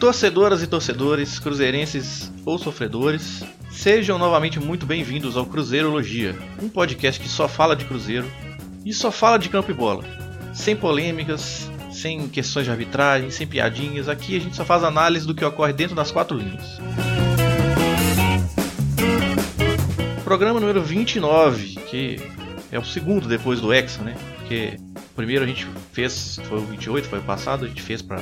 Torcedoras e torcedores, cruzeirenses ou sofredores, sejam novamente muito bem-vindos ao Cruzeirologia, um podcast que só fala de Cruzeiro e só fala de campo e bola. Sem polêmicas, sem questões de arbitragem, sem piadinhas, aqui a gente só faz análise do que ocorre dentro das quatro linhas. Programa número 29, que é o segundo depois do Hexa, né? Porque o primeiro a gente fez, foi o 28, foi o passado, a gente fez pra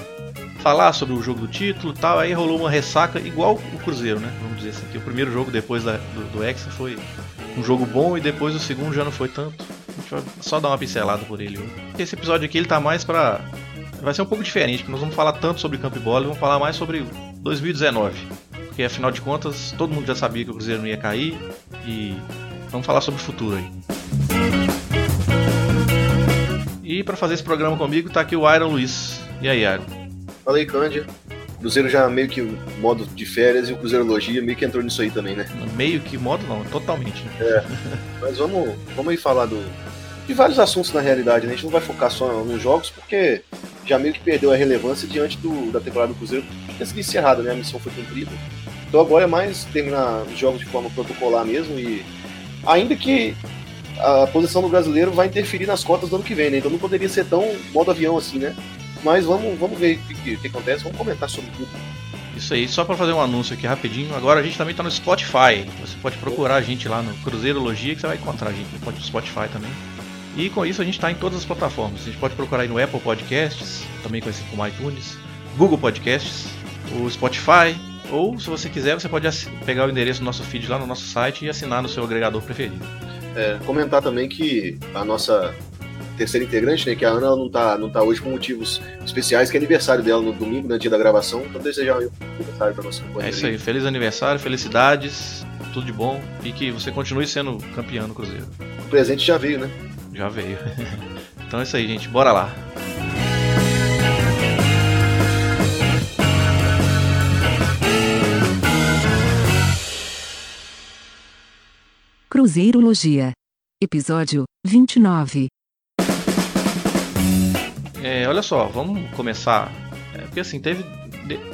falar sobre o jogo do título e tal, aí rolou uma ressaca igual o Cruzeiro, né? Vamos dizer assim, que o primeiro jogo depois da, do, do Hexa foi um jogo bom e depois o segundo já não foi tanto. A gente vai só dar uma pincelada por ele. Esse episódio aqui ele tá mais pra. Vai ser um pouco diferente, porque nós vamos falar tanto sobre campo e bola vamos falar mais sobre 2019. Porque afinal de contas, todo mundo já sabia que o Cruzeiro não ia cair e vamos falar sobre o futuro aí. E para fazer esse programa comigo tá aqui o Iron Luiz. E aí, Iron? Falei, Cândia. Cruzeiro já meio que modo de férias e o Cruzeirologia meio que entrou nisso aí também, né? Meio que modo não, totalmente. Né? É. Mas vamos, vamos aí falar do, de vários assuntos na realidade, né? A gente não vai focar só nos jogos porque já meio que perdeu a relevância diante do, da temporada do Cruzeiro. Tinha sido encerrada, né? A missão foi cumprida. Então agora é mais terminar os jogos de forma protocolar mesmo e ainda que a posição do brasileiro vai interferir nas cotas do ano que vem, né? Então não poderia ser tão modo avião assim, né? Mas vamos, vamos ver o que, que, acontece, vamos comentar sobre tudo. Isso aí, só para fazer um anúncio aqui rapidinho. Agora a gente também tá no Spotify. Você pode procurar a gente lá no Cruzeirologia que você vai encontrar a gente no Spotify também. E com isso a gente está em todas as plataformas. A gente pode procurar aí no Apple Podcasts, também conhecido como iTunes, Google Podcasts, o Spotify, ou se você quiser, você pode pegar o endereço do nosso feed lá no nosso site e assinar no seu agregador preferido. É, comentar também que a nossa terceira integrante, né, que a Ana ela não tá, não tá hoje por motivos especiais, que é aniversário dela no domingo, no né, dia da gravação. Então desejar um aniversário para nossa companheira. É isso aí, feliz aniversário, felicidades, tudo de bom e que você continue sendo campeão no Cruzeiro. O presente já veio, né? Já veio. então é isso aí, gente, bora lá. Cruzeirologia. Episódio 29. É, olha só, vamos começar. É, porque assim, teve.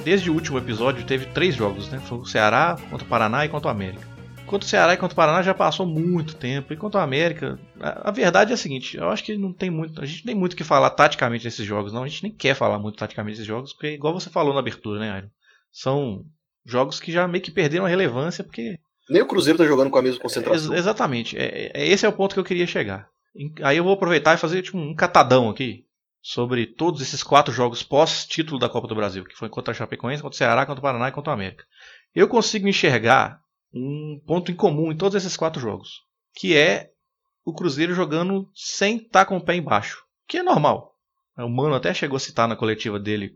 Desde o último episódio teve três jogos, né? Foi o Ceará, contra o Paraná e contra o América. Quanto o Ceará e contra o Paraná já passou muito tempo. E quanto o América, a, a, verdade é a seguinte: eu acho que não tem muito. A gente tem muito o que falar taticamente desses jogos, não. A gente nem quer falar muito taticamente desses jogos, porque, igual você falou na abertura, né, Iron? São jogos que já meio que perderam a relevância, porque nem o Cruzeiro tá jogando com a mesma concentração. É, exatamente. É, é, esse é o ponto que eu queria chegar. Aí eu vou aproveitar e fazer tipo, um catadão aqui sobre todos esses quatro jogos pós-título da Copa do Brasil, que foi contra a Chapecoense, contra o Ceará, contra o Paraná e contra o América. Eu consigo enxergar um ponto em comum em todos esses quatro jogos, que é o Cruzeiro jogando sem estar com o pé embaixo, que é normal. O Mano até chegou a citar na coletiva dele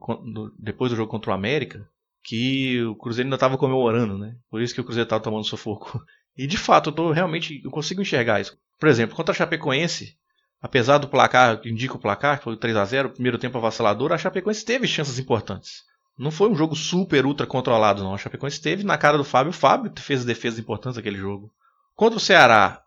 depois do jogo contra o América que o Cruzeiro ainda estava comemorando, né? Por isso que o Cruzeiro estava tomando sufoco. E de fato, eu tô realmente eu consigo enxergar isso. Por exemplo, contra a Chapecoense, apesar do placar, indica o placar, que foi 3 a 0 primeiro tempo avassalador, a Chapecoense teve chances importantes. Não foi um jogo super ultra controlado, não. A Chapecoense teve na cara do Fábio. O Fábio fez defesas importantes naquele jogo. Contra o Ceará,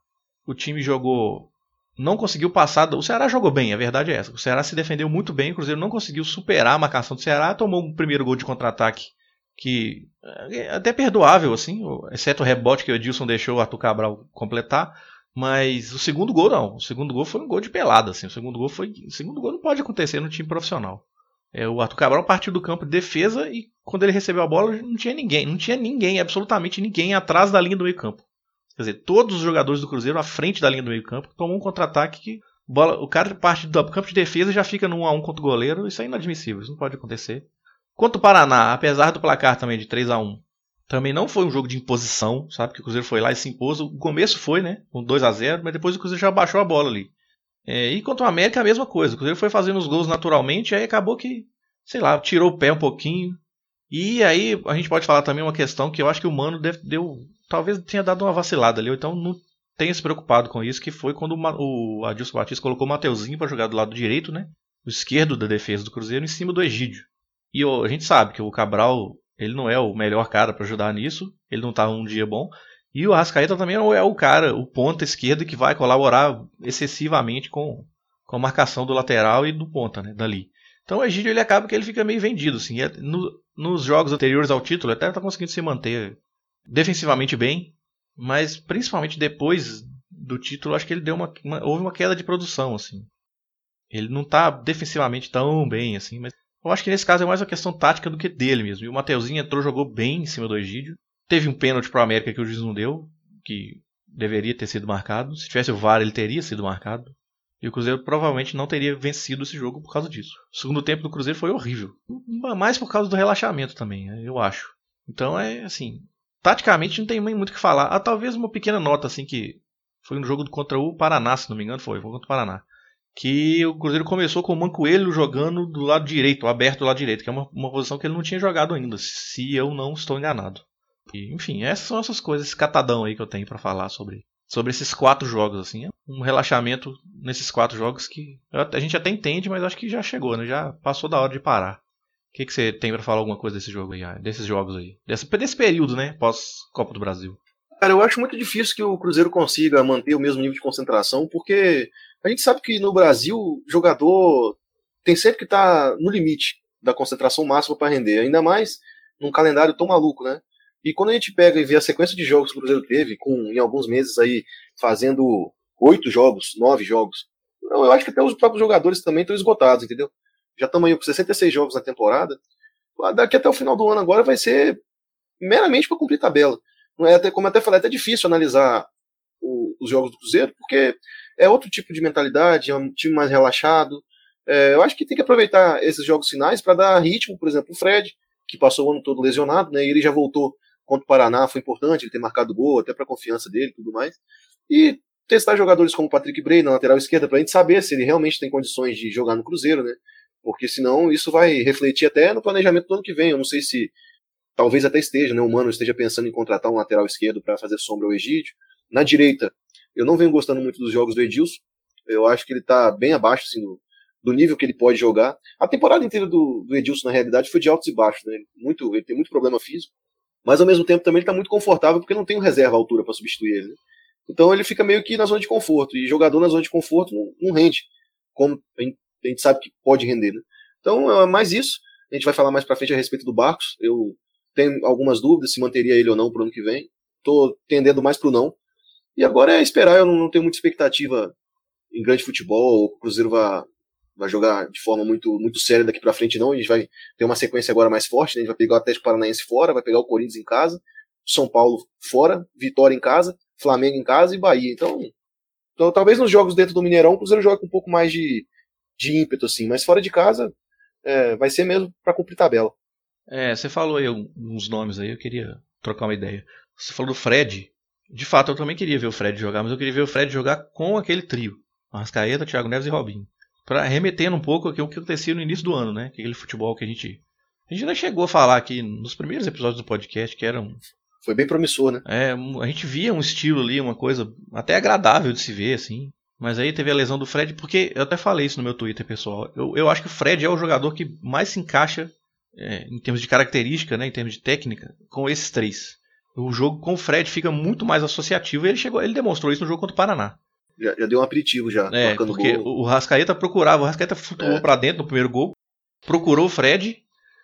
o time jogou. Não conseguiu passar. O Ceará jogou bem, a verdade é essa. O Ceará se defendeu muito bem, o Cruzeiro não conseguiu superar a marcação do Ceará, tomou um primeiro gol de contra-ataque que é até perdoável, assim, exceto o rebote que o Edilson deixou o Arthur Cabral completar. Mas o segundo gol não. O segundo gol foi um gol de pelada. Assim. O segundo gol foi. O segundo gol não pode acontecer no time profissional. É, o Arthur Cabral partiu do campo de defesa e quando ele recebeu a bola não tinha ninguém. Não tinha ninguém, absolutamente ninguém atrás da linha do meio campo. Quer dizer, todos os jogadores do Cruzeiro à frente da linha do meio campo tomam um contra-ataque que bola, o cara parte do campo de defesa e já fica 1 a 1 contra o goleiro. Isso é inadmissível, isso não pode acontecer. Quanto o Paraná, apesar do placar também de 3 a 1 também não foi um jogo de imposição, sabe? Que o Cruzeiro foi lá e se impôs. O começo foi, né? Com 2 a 0 mas depois o Cruzeiro já baixou a bola ali. É, e quanto ao América, a mesma coisa. O Cruzeiro foi fazendo os gols naturalmente, aí acabou que, sei lá, tirou o pé um pouquinho. E aí a gente pode falar também uma questão que eu acho que o Mano deve, deu. Talvez tenha dado uma vacilada ali, ou então não tenha se preocupado com isso, que foi quando o, o Adilson Batista colocou o Mateuzinho para jogar do lado direito, né? O esquerdo da defesa do Cruzeiro, em cima do Egídio. E a gente sabe que o Cabral, ele não é o melhor cara para ajudar nisso, ele não tá um dia bom. E o Arrascaeta também não é o cara, o ponta esquerdo que vai colaborar excessivamente com, com a marcação do lateral e do ponta, né, dali. Então o Egídio ele acaba que ele fica meio vendido, assim. É, no, nos jogos anteriores ao título até tá conseguindo se manter defensivamente bem, mas principalmente depois do título, acho que ele deu uma, uma houve uma queda de produção assim. Ele não tá defensivamente tão bem assim, mas eu acho que nesse caso é mais uma questão tática do que dele mesmo. E o Mateuzinho entrou, jogou bem em cima do Egídio. Teve um pênalti pro América que o juiz não deu, que deveria ter sido marcado. Se tivesse o VAR, ele teria sido marcado. E o Cruzeiro provavelmente não teria vencido esse jogo por causa disso. O segundo tempo do Cruzeiro foi horrível. Mais por causa do relaxamento também, né, eu acho. Então é assim. Taticamente não tem muito o que falar. Ah, talvez uma pequena nota assim que foi no jogo contra o Paraná, se não me engano, foi, foi contra o Paraná. Que o Cruzeiro começou com o Mancoelho jogando do lado direito, aberto do lado direito, que é uma, uma posição que ele não tinha jogado ainda, se eu não estou enganado. E, enfim, essas são essas coisas, esse catadão aí que eu tenho para falar sobre, sobre esses quatro jogos, assim. É um relaxamento nesses quatro jogos que a gente até entende, mas acho que já chegou, né? Já passou da hora de parar. O que, que você tem para falar alguma coisa desse jogo aí, desses jogos aí? Desse, desse período, né? Pós-Copa do Brasil. Cara, eu acho muito difícil que o Cruzeiro consiga manter o mesmo nível de concentração, porque a gente sabe que no Brasil jogador tem sempre que estar tá no limite da concentração máxima para render, ainda mais num calendário tão maluco, né? E quando a gente pega e vê a sequência de jogos que o Cruzeiro teve, com em alguns meses aí fazendo oito jogos, nove jogos, eu acho que até os próprios jogadores também estão esgotados, entendeu? Já estamos aí com 66 jogos na temporada. Daqui até o final do ano agora vai ser meramente para cumprir tabela. Não é até, como eu até falei, é até difícil analisar o, os jogos do Cruzeiro, porque é outro tipo de mentalidade, é um time mais relaxado. É, eu acho que tem que aproveitar esses jogos finais para dar ritmo, por exemplo, o Fred, que passou o ano todo lesionado, né? E ele já voltou contra o Paraná, foi importante ele ter marcado gol, até para a confiança dele e tudo mais. E testar jogadores como o Patrick Bray na lateral esquerda para a gente saber se ele realmente tem condições de jogar no Cruzeiro, né? Porque senão isso vai refletir até no planejamento do ano que vem. Eu não sei se talvez até esteja, né? O Mano esteja pensando em contratar um lateral esquerdo para fazer sombra ao Egídio. Na direita, eu não venho gostando muito dos jogos do Edilson. Eu acho que ele está bem abaixo assim, do, do, nível que ele pode jogar. A temporada inteira do, do, Edilson, na realidade, foi de altos e baixos. Né? Muito, ele tem muito problema físico. Mas ao mesmo tempo também ele está muito confortável porque não tem um reserva à altura para substituir ele. Né? Então ele fica meio que na zona de conforto. E jogador na zona de conforto não, não rende. Como a gente, sabe que pode render. Né? Então é mais isso. A gente vai falar mais para frente a respeito do Barcos. Eu tenho algumas dúvidas se manteria ele ou não para o ano que vem. Estou tendendo mais para o não. E agora é esperar, eu não, tenho muita expectativa em grande futebol, o Cruzeiro vai, vai jogar de forma muito, muito séria daqui para frente, não. A gente vai ter uma sequência agora mais forte, né? a gente vai pegar o Atlético Paranaense fora, vai pegar o Corinthians em casa, São Paulo fora, Vitória em casa, Flamengo em casa e Bahia. Então, então talvez nos jogos dentro do Mineirão o Cruzeiro jogue com um pouco mais de, de ímpeto, assim, mas fora de casa é, vai ser mesmo para cumprir tabela. É, você falou aí uns nomes aí, eu queria trocar uma ideia. Você falou do Fred. De fato, eu também queria ver o Fred jogar, mas eu queria ver o Fred jogar com aquele trio. Arrascaeta, Thiago Neves e Robinho. Para remetendo um pouco aqui o que acontecia no início do ano, né? Aquele futebol que a gente. A gente já chegou a falar aqui nos primeiros episódios do podcast, que eram. Foi bem promissor, né? É, a gente via um estilo ali, uma coisa até agradável de se ver, assim. Mas aí teve a lesão do Fred, porque eu até falei isso no meu Twitter, pessoal. Eu, eu acho que o Fred é o jogador que mais se encaixa é, em termos de característica, né, em termos de técnica, com esses três. O jogo com o Fred fica muito mais associativo e ele chegou, ele demonstrou isso no jogo contra o Paraná. Já, já deu um aperitivo já. É, porque gol. o Rascaeta procurava, o Rascaeta flutuou é. para dentro no primeiro gol, procurou o Fred,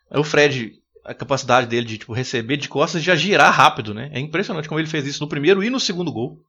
o Fred, a capacidade dele de tipo, receber de costas e já girar rápido, né? É impressionante como ele fez isso no primeiro e no segundo gol.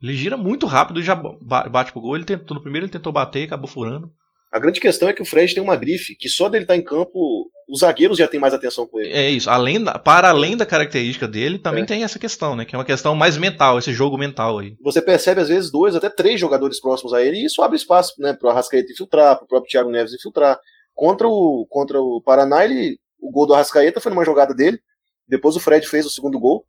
Ele gira muito rápido e já bate pro gol. Ele tentou no primeiro, ele tentou bater, acabou furando. A grande questão é que o Fred tem uma grife que só dele estar tá em campo, os zagueiros já têm mais atenção com ele. É isso. Além da, para além da característica dele, também é. tem essa questão, né? Que é uma questão mais mental, esse jogo mental aí. Você percebe, às vezes, dois, até três jogadores próximos a ele, e isso abre espaço, né? Pro Arrascaeta infiltrar, pro próprio Thiago Neves infiltrar. Contra o, contra o Paraná, ele, o gol do Arrascaeta foi numa jogada dele. Depois o Fred fez o segundo gol.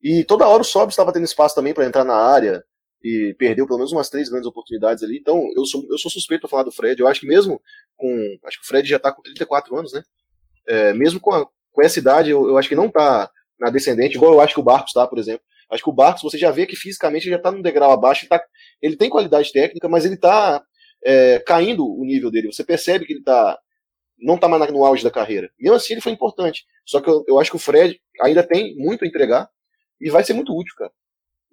E toda hora o Sob estava tendo espaço também para entrar na área e perdeu pelo menos umas três grandes oportunidades ali. Então, eu sou, eu sou suspeito para falar do Fred. Eu acho que mesmo com. Acho que o Fred já está com 34 anos, né? É, mesmo com, a, com essa idade, eu, eu, acho que não está na descendente, igual eu acho que o Barcos está, por exemplo. Acho que o Barcos, você já vê que fisicamente já está num degrau abaixo. Ele, tá, ele tem qualidade técnica, mas ele está é, caindo o nível dele. Você percebe que ele tá, não está mais no auge da carreira. Mesmo assim, ele foi importante. Só que eu, eu acho que o Fred ainda tem muito a entregar e vai ser muito útil, cara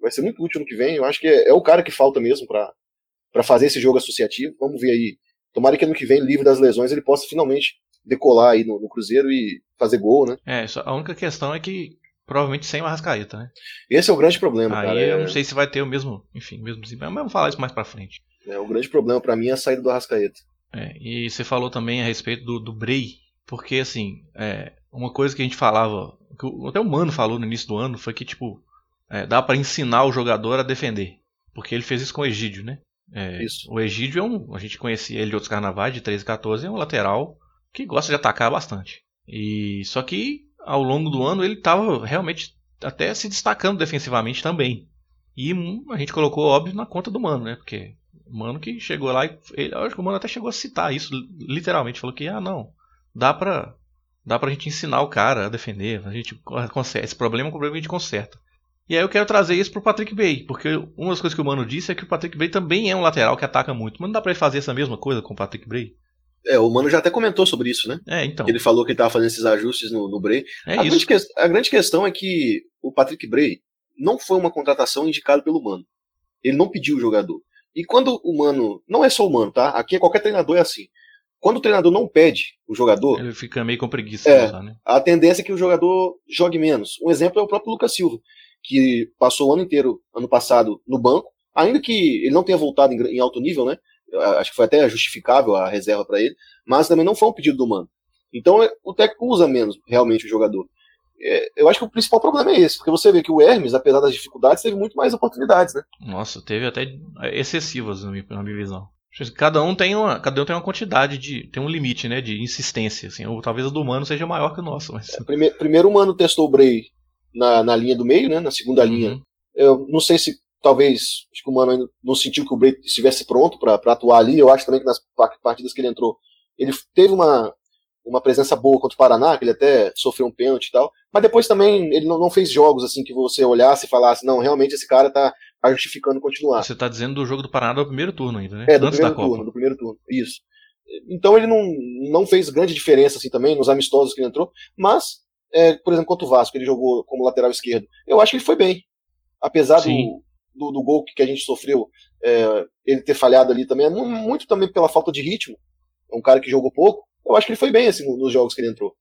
vai ser muito útil no que vem. Eu acho que é, é o cara que falta mesmo para fazer esse jogo associativo. Vamos ver aí. Tomara que ano que vem, livre das lesões, ele possa finalmente decolar aí no, no Cruzeiro e fazer gol, né? É, só- a única questão é que provavelmente sem o Arrascaeta, né? Esse é o grande problema, Aí cara. eu É, não sei se vai ter o mesmo, enfim, mesmo desempenho, mas vamos falar isso mais pra frente. é, o grande problema pra mim é a saída do Arrascaeta. É, e você falou também a respeito do, do Bray, porque assim, é, uma coisa que a gente falava, que até o Mano falou no início do ano, foi que tipo, é, dá pra ensinar o jogador a defender. Porque ele fez isso com o Egídio, né? É, Isso. O Egídio é um. A gente conhecia ele de outros carnavais, de 13 e 14, é um lateral que gosta de atacar bastante. E só que ao longo do ano ele estava realmente até se destacando defensivamente também. E hum, a gente colocou, óbvio, na conta do Mano, né? Porque o Mano que chegou lá e. Ele, acho que o Mano até chegou a citar isso, literalmente. Falou que, ah, não, dá pra. Dá pra gente ensinar o cara a defender. A gente conserta. Esse problema é um problema que a gente conserta. E aí eu quero trazer isso pro Patrick Bray, porque uma das coisas que o Mano disse é que o Patrick Bray também é um lateral que ataca muito. Mas não dá pra ele fazer essa mesma coisa com o Patrick Bray? É, o Mano já até comentou sobre isso, né? É, então. Ele falou que ele tava fazendo esses ajustes no, no Bray. É a, isso. grande a grande questão é que o Patrick Bray não foi uma contratação indicada pelo Mano. Ele não pediu o jogador. E quando o Mano. Não é só o Mano, tá? Aqui qualquer treinador é assim. Quando o treinador não pede o jogador, Ele fica meio com preguiça É. usar, né? a tendência é que o jogador jogue menos. Um exemplo é o próprio Lucas Silva, que passou o ano inteiro, ano passado, no banco, ainda que ele não tenha voltado em, em alto nível, né? Acho que foi até justificável a reserva para ele, mas também não foi um pedido do Mano. Então é- o técnico usa menos realmente o jogador. É, eu acho que o principal problema é esse, porque você vê que o Hermes, apesar das dificuldades, teve muito mais oportunidades, né? Nossa, teve até excessivas na minha, na minha visão. Cada um tem uma, cada um tem uma quantidade de, tem um limite, né, de insistência, assim. Ou talvez a do humano seja maior que o nosso, mas Prime- primeiro o Mano testou o Bray na, na linha do meio, né? Na segunda linha Uhum. Eu não sei se talvez acho que o Mano ainda não sentiu que o Bray estivesse pronto para atuar ali. Eu acho também que nas pa- partidas que ele entrou, ele teve uma, uma presença boa contra o Paraná, que ele até sofreu um pênalti e tal. Mas depois também ele não, não fez jogos assim que você olhasse e falasse, não, realmente esse cara tá, tá justificando continuar. Você tá dizendo do jogo do Paraná do primeiro turno ainda, né? É, do Antes primeiro Copa. turno, do primeiro turno. Isso. Então ele não, não fez grande diferença assim também nos amistosos que ele entrou, mas, é, por exemplo, contra o Vasco, ele jogou como lateral esquerdo. Eu acho que ele foi bem. Apesar Sim. do, do, do gol que a gente sofreu, é, ele ter falhado ali também, mu- muito também pela falta de ritmo. É um cara que jogou pouco. Eu acho que ele foi bem assim, nos jogos que ele entrou.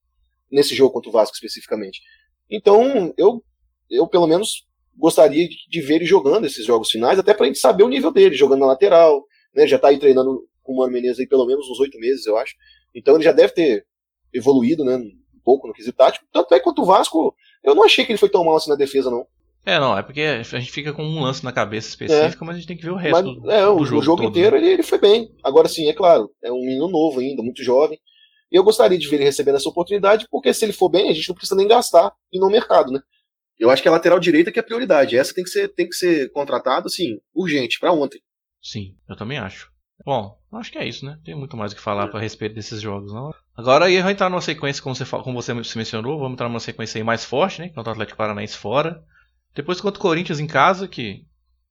Nesse jogo contra o Vasco especificamente. Então, eu, eu pelo menos gostaria de, ver ele jogando esses jogos finais, até pra gente saber o nível dele, jogando na lateral, né? Já tá aí treinando com o Mano Menezes aí pelo menos uns oito meses, eu acho. Então ele já deve ter evoluído, né? Um pouco no quesito tático. Tanto é quanto o Vasco, eu não achei que ele foi tão mal assim na defesa, não. É, não, é porque a gente fica com um lance na cabeça específico, mas a gente tem que ver o resto Mas, do, é, o, do o jogo, jogo, todo, inteiro né? ele, ele foi bem. Agora sim, é claro, é um menino novo ainda, muito jovem. E eu gostaria de ver ele recebendo essa oportunidade, porque se ele for bem, a gente não precisa nem gastar e no mercado, né? Eu acho que é a lateral direita que é a prioridade. Essa tem que ser, tem que ser contratada, assim, urgente, pra ontem. Sim, eu também acho. Bom, acho que é isso, né? Tem muito mais o que falar a respeito desses jogos, não. Agora aí vai entrar numa sequência, como você, como você se mencionou, vamos entrar numa sequência aí mais forte, né? Contra o Atlético Paranaense fora. Depois contra o Corinthians em casa, que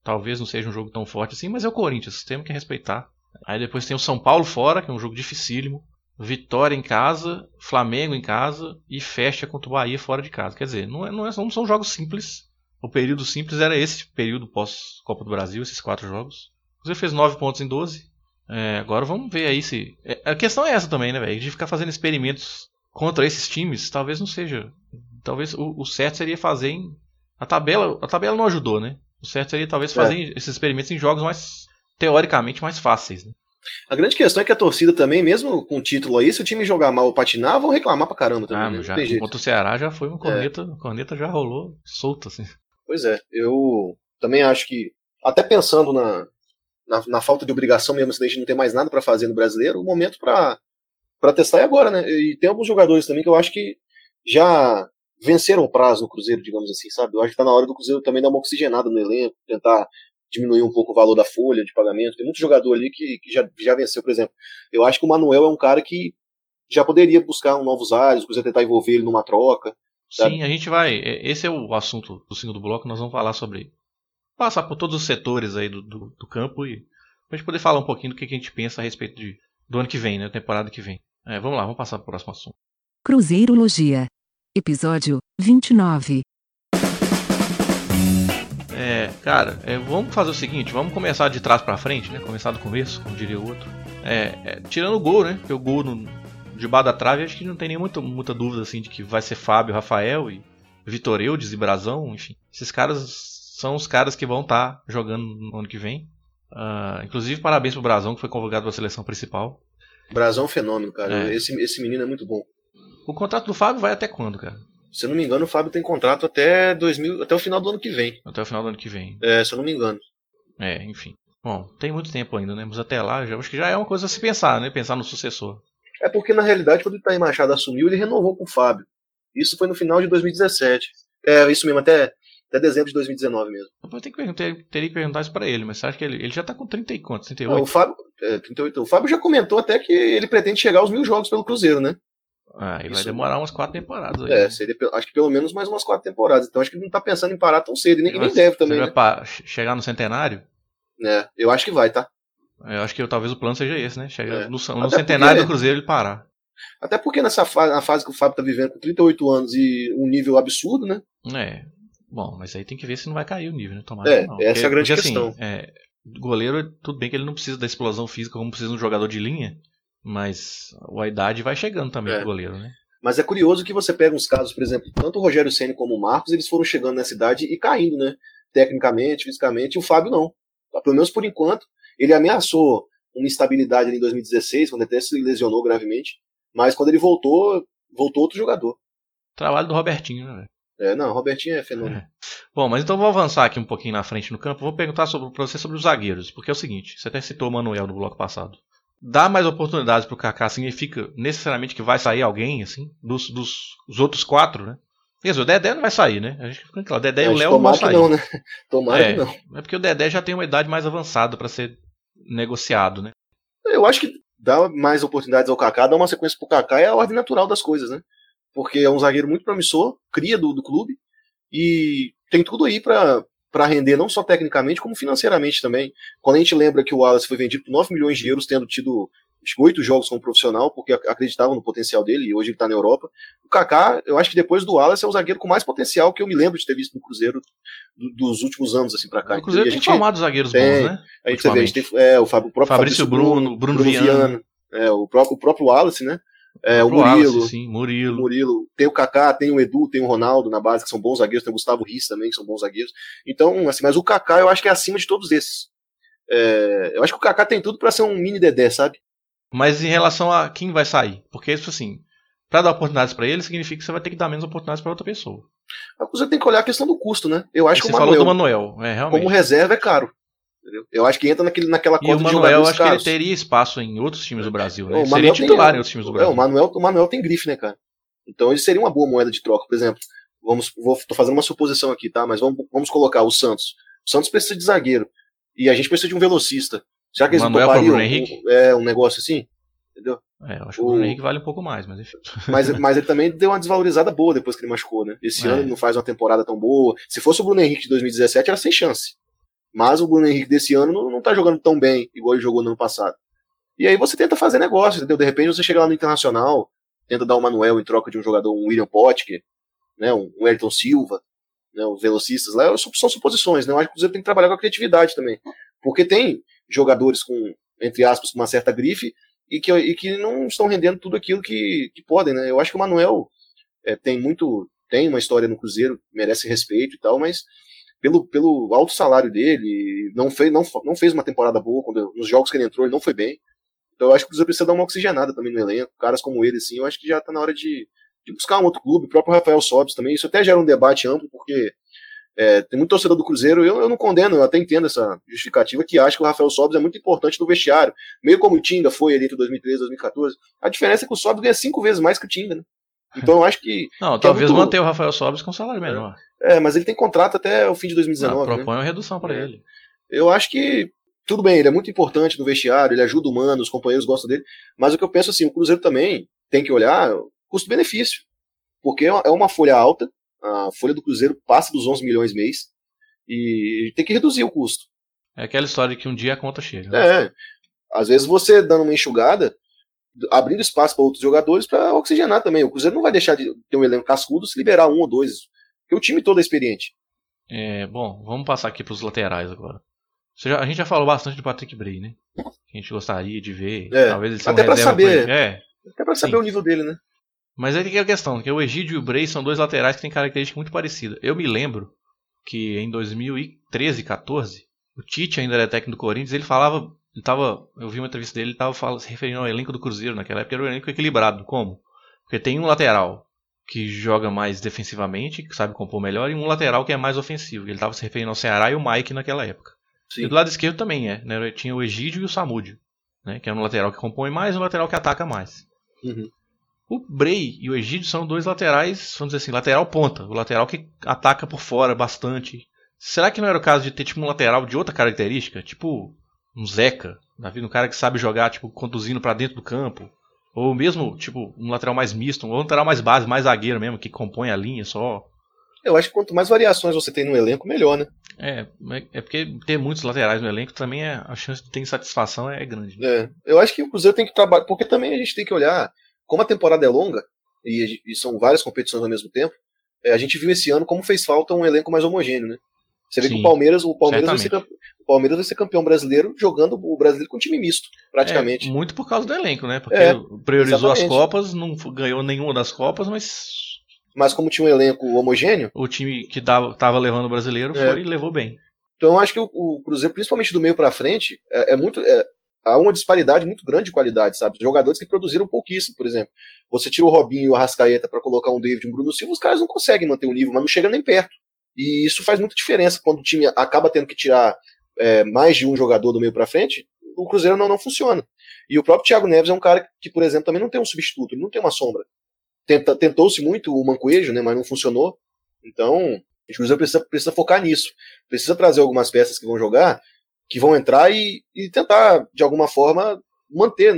talvez não seja um jogo tão forte assim, mas é o Corinthians, temos que respeitar. Aí depois tem o São Paulo fora, que é um jogo dificílimo. Vitória em casa, Flamengo em casa e fecha contra o Bahia fora de casa. Quer dizer, não, é, não, é- não são jogos simples. O período simples era esse período pós-Copa do Brasil, esses quatro jogos. Você fez 9 pontos em 12. É, agora vamos ver aí se. é, a questão é essa também, né, velho? De ficar fazendo experimentos contra esses times, talvez não seja. Talvez o, o certo seria fazer em. A tabela, a tabela não ajudou, né? O certo seria talvez fazer em- esses experimentos em jogos mais. teoricamente mais fáceis, né? A grande questão é que a torcida também, mesmo com o título aí, se o time jogar mal ou patinar, vão reclamar pra caramba também. Ah, né? Já, contra o Ceará já foi uma corneta. A corneta já rolou solta, assim. Pois é, eu também acho que, até pensando na, na, na falta de obrigação mesmo, se a gente não tem mais nada pra fazer no brasileiro, o momento pra testar é agora, né? E tem alguns jogadores também que eu acho que já venceram o prazo no Cruzeiro, digamos assim, sabe? Eu acho que tá na hora do Cruzeiro também dar uma oxigenada no elenco, tentar diminuir um pouco o valor da folha de pagamento. Tem muito jogador ali que, que já, já venceu, por exemplo. Eu acho que o Manuel é um cara que já poderia buscar um novos ares, o Cruzeiro tentar envolver ele numa troca. Sabe? Sim, a gente vai. Esse é o assunto do segundo bloco. Nós vamos falar sobre. Passar por todos os setores aí do, do, do campo e pra gente poder falar um pouquinho do que, que a gente pensa a respeito de, do ano que vem, né? Temporada que vem. É, vamos lá, vamos passar pro próximo assunto. Cruzeirologia. Episódio 29. É, cara, é, vamos fazer o seguinte, vamos começar de trás pra frente, né? Começar do começo, como diria o outro. É, é, tirando o gol, né? Porque o gol no, debaixo da trave, acho que não tem nem muita, muita dúvida assim de que vai ser Fábio, Rafael e Vitor Eudes e Brazão, enfim. Esses caras são os caras que vão estar tá jogando no ano que vem. Uh, inclusive, parabéns pro Brazão, que foi convocado para a seleção principal. Brazão é um fenômeno, cara. É. Esse, esse menino é muito bom. O contrato do Fábio vai até quando, cara? Se eu não me engano, o Fábio tem contrato até 2000, até o final do ano que vem. Até o final do ano que vem. É, se eu não me engano. É, enfim. Bom, tem muito tempo ainda, né? Mas até lá, já, acho que já é uma coisa a se pensar, né? Pensar no sucessor. É porque, na realidade, quando o Itaí Machado assumiu, ele renovou com o Fábio. Isso foi no final de 2017. É, isso mesmo, até, até dezembro de 2019 mesmo. Eu tenho que, ter, teria que perguntar isso pra ele, mas você acha que ele, ele já tá com 30 e quantos? 38? Não, o Fábio, é, 38. O Fábio já comentou até que ele pretende chegar aos mil jogos pelo Cruzeiro, né? Ah, e vai demorar umas quatro temporadas. Aí, é, seria, acho que pelo menos mais umas quatro temporadas. Então acho que ele não tá pensando em parar tão cedo. E nem, nem deve também. Né? Chegar no centenário? É, eu acho que vai, tá? Eu acho que talvez o plano seja esse, né? Chegar é. no, no centenário porque, do Cruzeiro ele parar. Até porque nessa fase, na fase que o Fábio tá vivendo com 38 anos e um nível absurdo, né? É. Bom, mas aí tem que ver se não vai cair o nível, né? Tomara é, não. essa porque, é a grande porque, questão. Assim, é, goleiro, tudo bem que ele não precisa da explosão física como precisa de um jogador de linha, mas a idade vai chegando também é. pro goleiro, né? Mas é curioso que você pega uns casos, por exemplo, tanto o Rogério Senna como o Marcos, eles foram chegando na cidade e caindo, né? Tecnicamente, fisicamente, e o Fábio não. Pelo menos por enquanto. Ele ameaçou uma instabilidade ali em 2016, quando até se lesionou gravemente. Mas quando ele voltou, voltou outro jogador. Trabalho do Robertinho, né, velho? É, não, o Robertinho é fenômeno. É. Bom, mas então vou avançar aqui um pouquinho na frente no campo. Vou perguntar sobre, pra você sobre os zagueiros, porque é o seguinte: você até citou o Manuel no bloco passado dar mais oportunidades pro Kaká significa necessariamente que vai sair alguém, assim, dos, dos os outros quatro, né? Quer dizer, o Dedé não vai sair, né? A gente fica claro. O Dedé e o Léo não vão sair. Não, né? Tomara é, que não. É porque o Dedé já tem uma idade mais avançada para ser negociado, né? Eu acho que dar mais oportunidades ao Kaká, dar uma sequência pro Kaká é a ordem natural das coisas, né? Porque é um zagueiro muito promissor, cria do, do clube e tem tudo aí para para render não só tecnicamente, como financeiramente também. Quando a gente lembra que o Wallace foi vendido por 9 milhões de euros, tendo tido oito jogos como profissional, porque acreditavam no potencial dele, e hoje ele está na Europa. O Kaká, eu acho que depois do Wallace é o zagueiro com mais potencial que eu me lembro de ter visto no Cruzeiro do, dos últimos anos, assim, para cá. O Cruzeiro tem gente, formado zagueiros tem, bons, né? A gente, vê, a gente tem é, o, Fábio, o próprio Fabrício, Fabrício Bruno, Bruno, Bruno Viana. Viana é, o, próprio, o próprio Wallace, né? É, o Murilo, Wallace, sim, Murilo. Murilo. Tem o Kaká, tem o Edu, tem o Ronaldo na base, que são bons zagueiros, tem o Gustavo Riz também, que são bons zagueiros. Então, assim, mas o Kaká eu acho que é acima de todos esses. É, eu acho que o Kaká tem tudo para ser um mini Dedé, sabe? Mas em relação a quem vai sair, porque isso assim, para dar oportunidades para ele significa que você vai ter que dar menos oportunidades para outra pessoa. A coisa tem que olhar a questão do custo, né? Eu acho e que o Manuel, falou do Manuel, é, realmente. como reserva é caro. Entendeu? Eu acho que entra naquele, naquela conta e o Manuel, eu acho caros. que ele teria espaço em outros times do Brasil, né? seria titular tem, em outros times do Brasil. É, o, Manuel, o Manuel tem grife, né, cara? Então ele seria uma boa moeda de troca, por exemplo. Vamos, vou, tô fazendo uma suposição aqui, tá? Mas vamos, vamos colocar o Santos. O Santos precisa de zagueiro. E a gente precisa de um velocista. Será que eles Manuel topariam um, é, um negócio assim? Entendeu? É, eu acho o... que o Bruno Henrique vale um pouco mais, mas enfim. Mas, mas ele também deu uma desvalorizada boa depois que ele machucou, né? Esse é. ano ele não faz uma temporada tão boa. Se fosse o Bruno Henrique de 2017, era sem chance. Mas o Bruno Henrique desse ano não, não tá jogando tão bem, igual ele jogou no ano passado. E aí você tenta fazer negócio, entendeu? De repente você chega lá no Internacional, tenta dar o Manuel em troca de um jogador, um William Potker, né, um, Ayrton Silva, né, os velocistas lá, são suposições, né? Eu acho que o Cruzeiro tem que trabalhar com a criatividade também. Porque tem jogadores com, entre aspas, com uma certa grife e que, e que não estão rendendo tudo aquilo que, que podem, né? Eu acho que o Manuel é, tem muito, tem uma história no Cruzeiro, merece respeito e tal, mas pelo, pelo alto salário dele, não fez, não, não fez uma temporada boa, quando, nos jogos que ele entrou ele não foi bem. Então eu acho que o Cruzeiro precisa dar uma oxigenada também no elenco. Caras como ele, assim, eu acho que já está na hora de, de, buscar um outro clube. O próprio Rafael Sobis também. Isso até gera um debate amplo, porque é, tem muito torcedor do Cruzeiro. Eu, eu não condeno, eu até entendo essa justificativa, que acha que o Rafael Sobis é muito importante no vestiário. Meio como o Tinga foi ali entre 2013 e 2014. A diferença é que o Sobis ganha cinco vezes mais que o Tinga, né? Então eu acho que. Não, que é talvez é muito... manter o Rafael Sobis com salário menor. É, mas ele tem contrato até o fim de 2019. Não, propõe né? uma redução para é. ele. Eu acho que. Tudo bem, ele é muito importante no vestiário, ele ajuda o mano, os companheiros gostam dele. Mas o que eu penso assim, o Cruzeiro também tem que olhar custo-benefício. Porque é uma folha alta, a folha do Cruzeiro passa dos 11 milhões mês, e tem que reduzir o custo. É aquela história de que um dia a conta chega. Né? É. Às vezes você dando uma enxugada, abrindo espaço para outros jogadores para oxigenar também. O Cruzeiro não vai deixar de ter um elenco cascudo se liberar um ou dois, porque o time todo é experiente. É, bom, vamos passar aqui para os laterais agora. Já, a gente já falou bastante do Patrick Bray, né? Que a gente gostaria de ver. É, talvez ele até para saber. É. Até pra saber o nível dele, né? Mas aí tem a questão, que o Egídio e o Bray são dois laterais que têm característica muito parecida. Eu me lembro que em 2013, 14, o Tite ainda era técnico do Corinthians, ele falava, ele tava, eu vi uma entrevista dele, ele estava falando, se referindo ao elenco do Cruzeiro naquela época, era um elenco equilibrado. Como? Porque tem um lateral que joga mais defensivamente, que sabe compor melhor, e um lateral que é mais ofensivo. Ele estava se referindo ao Ceará e o Mike naquela época. Sim. E do lado esquerdo também é, né? Tinha o Egídio e o Samúdio, né? Que é um lateral que compõe mais e um lateral que ataca mais. Uhum. O Bray e o Egídio são dois laterais, vamos dizer assim, lateral ponta. O lateral que ataca por fora bastante. Será que não era o caso de ter tipo um lateral de outra característica? Tipo um Zeca, da vida, um cara que sabe jogar, tipo, conduzindo pra dentro do campo. Ou mesmo, tipo, um lateral mais misto, um lateral mais base, mais zagueiro mesmo, que compõe a linha só. Eu acho que quanto mais variações você tem no elenco, melhor, né? É, é porque ter muitos laterais no elenco também é. A chance de ter insatisfação é grande. né? É, eu acho que o Cruzeiro tem que trabalhar, porque também a gente tem que olhar, como a temporada é longa, e, e são várias competições ao mesmo tempo, é, a gente viu esse ano como fez falta um elenco mais homogêneo, né? Você vê que Sim, o Palmeiras, o Palmeiras, vai ser, certamente. campe- o Palmeiras vai ser campeão brasileiro jogando o brasileiro com time misto, praticamente. É, muito por causa do elenco, né? Porque É, priorizou as exatamente. Copas, não ganhou nenhuma das Copas, mas Mas como tinha um elenco homogêneo, o time que dava, tava levando o brasileiro É. foi e levou bem. então eu acho que o, o Cruzeiro, principalmente do meio pra frente, é, é muito. é, há uma disparidade muito grande de qualidade, sabe? Jogadores que produziram pouquíssimo, por exemplo. Você tira o Robinho e o Arrascaeta pra colocar um David e um Bruno Silva, os caras não conseguem manter o nível, mas não chega nem perto. E isso faz muita diferença quando o time acaba tendo que tirar é, mais de um jogador do meio pra frente, o Cruzeiro não, não funciona. E o próprio Thiago Neves é um cara que, por exemplo, também não tem um substituto, ele não tem uma sombra. Tenta- Tentou-se muito o Mancoejo, né, mas não funcionou. Então, o Cruzeiro precisa, precisa focar nisso. Precisa trazer algumas peças que vão jogar, que vão entrar e, e tentar, de alguma forma, manter.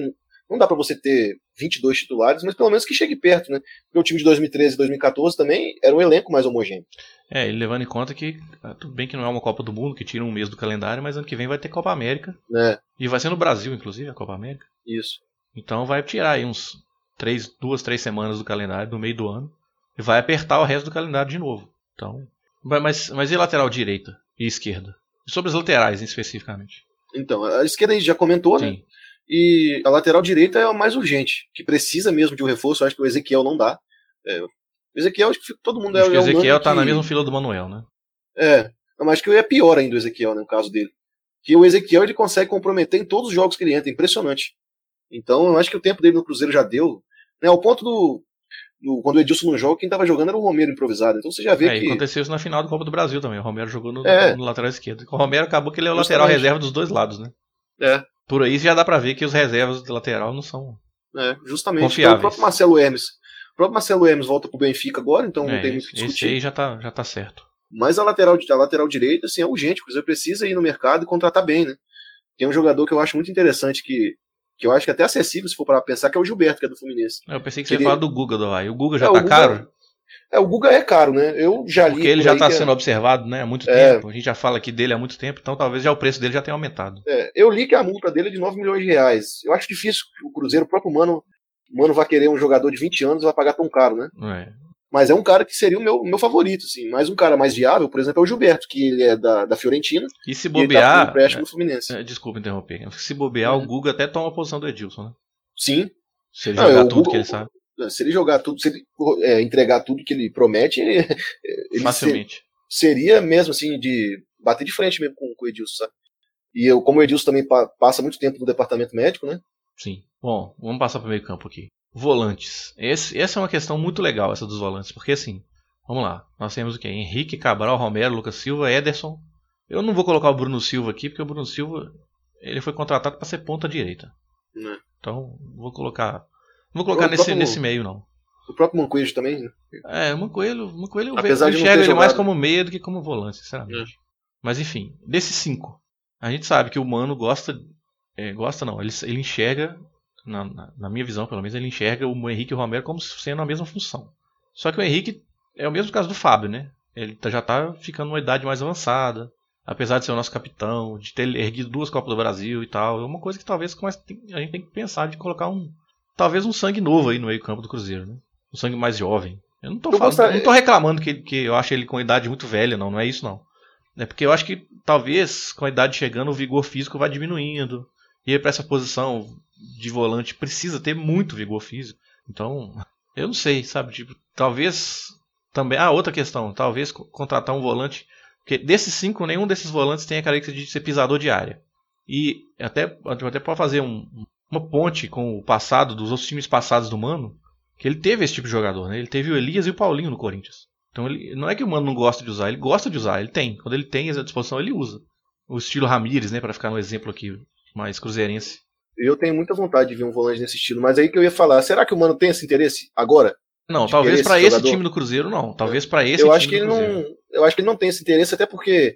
Não dá pra você ter 22 titulares, mas pelo menos que chegue perto, né? Porque o time de 2013 e 2014 também era um elenco mais homogêneo. É, e levando em conta que, ah, tudo bem que não é uma Copa do Mundo, que tira um mês do calendário, mas ano que vem vai ter Copa América. Né? E vai ser no Brasil, inclusive, a Copa América. Isso. Então vai tirar aí uns três, duas, três semanas do calendário, no meio do ano. E vai apertar o resto do calendário de novo. Então. Mas, mas, e lateral direita e esquerda? E sobre as laterais, especificamente? Então, a esquerda a gente já comentou, né? E a lateral direita é a mais urgente, que precisa mesmo de um reforço. Eu acho que o Ezequiel não dá. É, o Ezequiel, acho que todo mundo Acho que é o é Ezequiel tá que- na mesma fila do Manuel, né? É, mas acho que é pior ainda o Ezequiel, né, no caso dele. Que o Ezequiel ele consegue comprometer em todos os jogos que ele entra, impressionante. Então eu acho que o tempo dele no Cruzeiro já deu. Né, ao ponto do, do- Quando o Edilson não joga, quem tava jogando era o Romero improvisado. Então você já vê É, e que. aconteceu isso na final do Copa do Brasil também. O Romero jogou no, É. no lateral esquerdo. O Romero acabou que ele é o Justamente. lateral reserva dos dois lados, né? É, Por aí já dá pra ver que os reservas do lateral não são. é, justamente. Confiáveis. Então, o próprio Marcelo Hermes. O próprio Marcelo Hermes volta pro Benfica agora, então não É, tem muito o que esse discutir. aí já tá, já tá certo. Mas a lateral, a lateral direita, assim, é urgente. O Cruzeiro precisa ir no mercado e contratar bem, né? Tem um jogador que eu acho muito interessante, que, que eu acho que é até acessível, se for para pensar, que é o Gilberto, que é do Fluminense. Eu pensei que você Ele- ia falar do Guga do Havaí. O Guga já É, tá Guga- caro? É, o Guga é caro, né? Eu já li. Porque ele já tá que é- sendo observado né, há muito É. tempo. A gente já fala aqui dele há muito tempo, então talvez já o preço dele já tenha aumentado. é, eu li que a multa dele é de 9 milhões de reais. Eu acho difícil que o Cruzeiro, o próprio Mano, Mano vai querer um jogador de 20 anos e vai pagar tão caro, né? É. Mas é um cara que seria o meu, meu favorito, assim. Mas um cara mais viável, por exemplo, é o Gilberto, que ele é da, da Fiorentina E se e tá bobear. empréstimo no Fluminense. é, desculpa interromper. Se bobear, Uhum. o Guga até toma a posição do Edilson, né? Sim, Se ele Não, jogar o tudo Guga- que ele sabe. Se ele jogar tudo, se ele é, entregar tudo que ele promete, ele, Facilmente. seria mesmo assim de bater de frente mesmo com, com o Edilson, sabe? E eu, como o Edilson também pa- passa muito tempo no departamento médico, né? Sim. Bom, vamos passar para o meio campo aqui. Volantes. Esse, essa é uma questão muito legal, essa dos volantes, porque assim, vamos lá. Nós temos o quê? Henrique, Cabral, Romero, Lucas Silva, Ederson. Eu não vou colocar o Bruno Silva aqui, porque o Bruno Silva ele foi contratado para ser ponta direita. Né? Então, vou colocar. Não vou colocar nesse, próprio- nesse meio, não. O próprio Mancoejo também, né? É, o Mancoelho, o Mancoelho eu, Apesar eu de não enxergo ele mais jogado. como meia do que como volante, sinceramente. Mas enfim, desses cinco, a gente sabe que o Mano gosta. é, gosta não, ele, ele enxerga, na, na- na minha visão pelo menos, ele enxerga o Henrique e o Romero como sendo a mesma função. Só que o Henrique é o mesmo caso do Fábio, né? Ele tá- já tá ficando numa idade mais avançada. Apesar de ser o nosso capitão, de ter erguido duas Copas do Brasil e tal. É uma coisa que talvez a gente tem que pensar de colocar um. Talvez um sangue novo aí no meio-campo do Cruzeiro, né? Um sangue mais jovem. Eu não tô, Eu falando, gostaria- não tô reclamando que, que eu acho ele com idade muito velha, não. Não é isso, não. É porque eu acho que talvez com a idade chegando o vigor físico vai diminuindo. E para essa posição de volante precisa ter muito vigor físico. Então, eu não sei, sabe? Tipo, talvez também. Ah, outra questão. Talvez contratar um volante. Porque desses cinco, nenhum desses volantes tem a característica de ser pisador de área. E até, até pode fazer um, uma ponte com o passado dos outros times passados do Mano. Que ele teve esse tipo de jogador, né? Ele teve o Elias e o Paulinho no Corinthians. Então ele, não é que o Mano não gosta de usar, ele gosta de usar, ele tem. Quando ele tem à disposição, ele usa. O estilo Ramires, né? Para ficar no exemplo aqui mais cruzeirense. Eu tenho muita vontade de ver um volante nesse estilo, mas aí que eu ia falar, será que o Mano tem esse interesse agora? Não, talvez para esse, esse time do Cruzeiro não. Talvez para esse eu acho que ele não, eu acho que ele não tem esse interesse até porque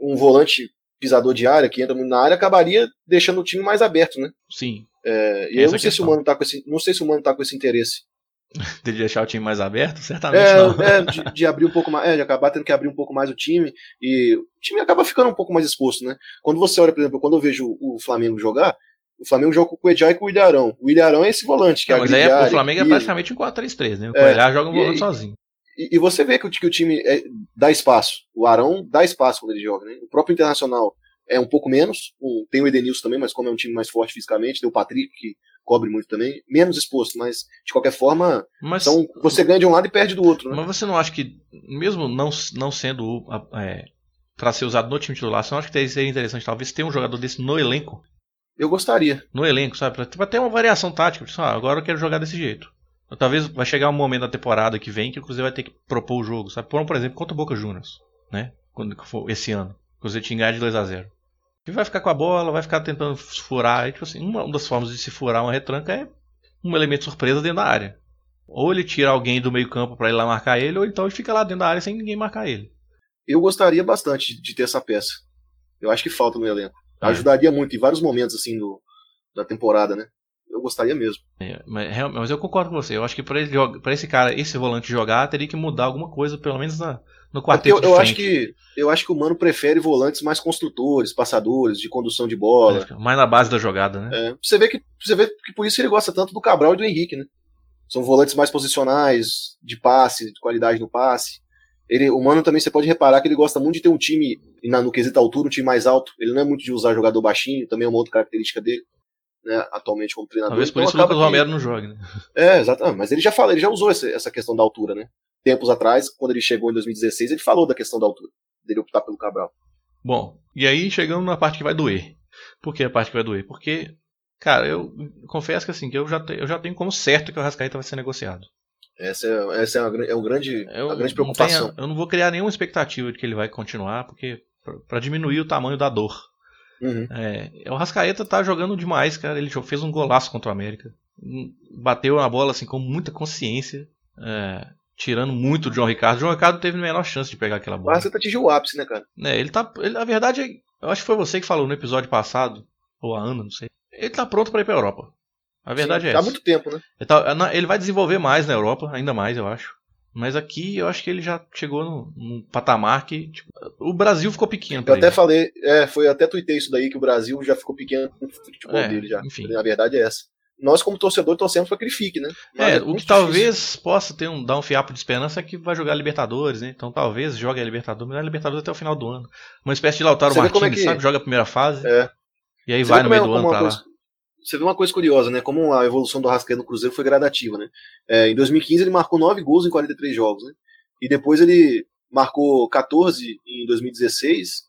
um volante pisador de área que entra muito na área acabaria deixando o time mais aberto, né? Sim. É, e eu não sei se o Mano tá com esse, não sei se o Mano tá com esse interesse. de deixar o time mais aberto? Certamente é, não. É, de, de, abrir um pouco mais, é, de acabar tendo que abrir um pouco mais o time e o time acaba ficando um pouco mais exposto, né? Quando você olha, por exemplo, quando eu vejo o Flamengo jogar, o Flamengo joga com o Edjá e com o Ilharão. O Ilharão é esse volante que não, Mas aí é, o Flamengo é praticamente um 4-3-3, né? O é, joga um volante e, sozinho. E, e, você vê que, que o time é, dá espaço. O Arão dá espaço quando ele joga, né? O próprio Internacional é um pouco menos. O, tem o Edenilson também, mas como é um time mais forte fisicamente, tem o Patrick que cobre muito também, menos exposto, mas de qualquer forma, mas, então você ganha de um lado e perde do outro. Né? Mas você não acha que, mesmo não, não sendo é, para ser usado no time titular, você não acha que seria interessante talvez ter um jogador desse no elenco? Eu gostaria. No elenco, sabe? Pra, ter uma variação tática. Tipo, ah, agora eu quero jogar desse jeito. Talvez vai chegar um momento da temporada que vem que o Cruzeiro vai ter que propor o jogo, sabe? Por, por exemplo, contra o Boca Juniors, né? Quando for esse ano. O Cruzeiro tinha ganhado de 2 a 0 e vai ficar com a bola, vai ficar tentando furar. E, tipo assim, uma das formas de se furar uma retranca é um elemento surpresa dentro da área. Ou ele tira alguém do meio campo para ir lá marcar ele, ou então ele fica lá dentro da área sem ninguém marcar ele. Eu gostaria bastante de ter essa peça. Eu acho que falta no elenco. É. Ajudaria muito em vários momentos assim do, da temporada, né? Eu gostaria mesmo. É, mas, mas, eu concordo com você. Eu acho que para esse cara, esse volante jogar, teria que mudar alguma coisa, pelo menos na, no quarteto eu, eu acho que eu acho que o Mano prefere volantes mais construtores, passadores, de condução de bola. É, mais na base da jogada, né? É, você vê que você vê que por isso ele gosta tanto do Cabral e do Henrique, né? São volantes mais posicionais, de passe, de qualidade no passe. Ele, o Mano também você pode reparar que ele gosta muito de ter um time na, no quesito altura, um time mais alto. Ele não é muito de usar jogador baixinho, também é uma outra característica dele. Né, atualmente como treinador. Talvez por então, isso o Lucas que... Romero não jogue, né? É, exatamente. Mas ele já fala, ele já usou essa, essa questão da altura, né? tempos atrás, quando ele chegou em 2016, ele falou da questão da altura, dele optar pelo Cabral. Bom, e aí chegando na parte que vai doer. Por que a parte que vai doer? Porque, cara, eu confesso que assim, que eu já, te, eu já tenho como certo que o Rascaeta vai ser negociado. Essa é, essa é, uma, é um grande, eu, uma grande preocupação. Não tenho, eu não vou criar nenhuma expectativa de que ele vai continuar, porque para diminuir o tamanho da dor. Uhum. É, o Rascaeta tá jogando demais, cara. Ele fez um golaço contra o América. Bateu a bola assim com muita consciência. É, tirando muito o João Ricardo. O João Ricardo teve a menor chance de pegar aquela bola. Mas você atingiu o ápice, né, cara? É, ele tá. Ele, a verdade é. Eu acho que foi você que falou no episódio passado, ou a Ana, não sei. Ele tá pronto para ir pra Europa. A verdade Sim, é essa. Há muito tempo, né? Ele, tá, ele, vai desenvolver mais na Europa, ainda mais, eu acho. Mas aqui eu acho que ele já chegou num, patamar que. Tipo, o Brasil ficou pequeno. Eu até falei, é, foi até tuitei isso daí, que o Brasil já ficou pequeno no futebol é, dele já. Enfim. A verdade é essa nós, como torcedor, torcemos para que ele fique, né? Mas é, é o que difícil. talvez possa ter um, dar um fiapo de esperança é que vai jogar a Libertadores, né? Então talvez jogue a Libertadores, mas a Libertadores até o final do ano. Uma espécie de Lautaro Você Martins, é que... sabe? Joga a primeira fase. É. E aí Você vai no meio é, do ano pra coisa... lá. Você vê uma coisa curiosa, né? Como a evolução do Arrascaeta no Cruzeiro foi gradativa, né? É, em 2015 ele marcou 9 gols em 43 jogos, né? E depois ele marcou 14 em 2016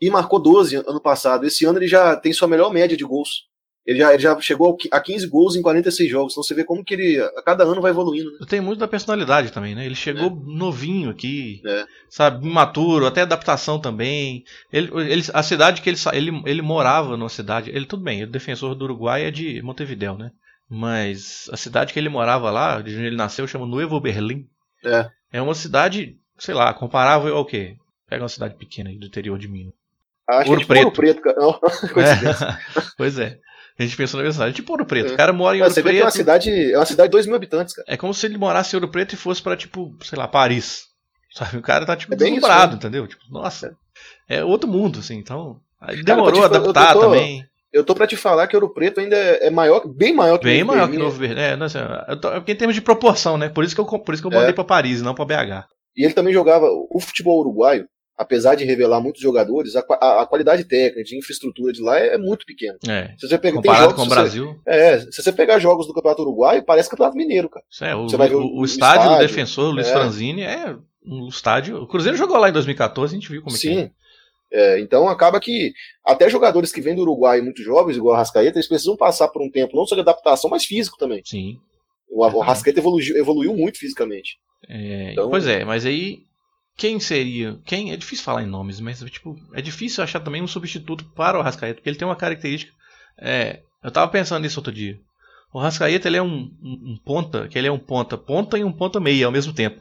e marcou 12 ano passado. Esse ano ele já tem sua melhor média de gols. Ele já, ele já chegou a 15 gols em 46 jogos. Então você vê como que ele a cada ano vai evoluindo. Né? Tem muito da personalidade também, né? Ele chegou é. novinho aqui, é. sabe, imaturo, até adaptação também. Ele, ele, a cidade que ele, ele ele morava numa cidade, ele tudo bem, o defensor do Uruguai é de Montevideo, né? Mas a cidade que ele morava lá, de onde ele nasceu, chama Nuevo Berlim. É. É uma cidade, sei lá, comparável ao quê? Pega uma cidade pequena aí do interior de Minas. Acho Ouro que é Preto. Preto, cara. Não, é. pois é. A gente pensou na mesma cidade. Tipo Ouro Preto. É. O cara mora em Ouro você Preto. Vê que é uma cidade, é uma cidade de 2 mil habitantes, cara. É como se ele morasse em Ouro Preto e fosse pra, tipo, sei lá, Paris. Sabe? O cara tá, tipo, é deslumbrado, entendeu? Tipo, nossa. É outro mundo, assim. Então. Demorou cara, a adaptar eu tô, também. Eu tô pra te falar que Ouro Preto ainda é maior, bem maior que Bem maior que Novo Berlim. É, não, assim, eu tô, em termos de proporção, né? Por isso que eu, por isso que eu mandei é. pra Paris, não pra BH. E ele também jogava o futebol uruguaio. Apesar de revelar muitos jogadores, a, a, a qualidade técnica, de infraestrutura de lá é, é muito pequena. É. Se você pega, Comparado jogos, com o se você- Brasil. é, se você pegar jogos do Campeonato Uruguai, parece Campeonato Mineiro, cara. É, o, o- o- estádio do defensor, o Luiz é. Franzini, é um estádio. O Cruzeiro jogou lá em 2014, a gente viu como é que Sim. É, então acaba que até jogadores que vêm do Uruguai muito jovens, igual a Rascaeta, eles precisam passar por um tempo não só de adaptação, mas físico também. é. Sim. O, o Rascaeta evoluiu, evoluiu muito fisicamente. É, Então- Pois é, mas aí quem seria? Quem é difícil falar em nomes, mas tipo é difícil achar também um substituto para o Arrascaeta, porque ele tem uma característica. é, eu tava pensando nisso outro dia. O Arrascaeta ele é um, um- um ponta, que ele é um ponta ponta e um ponta meia ao mesmo tempo.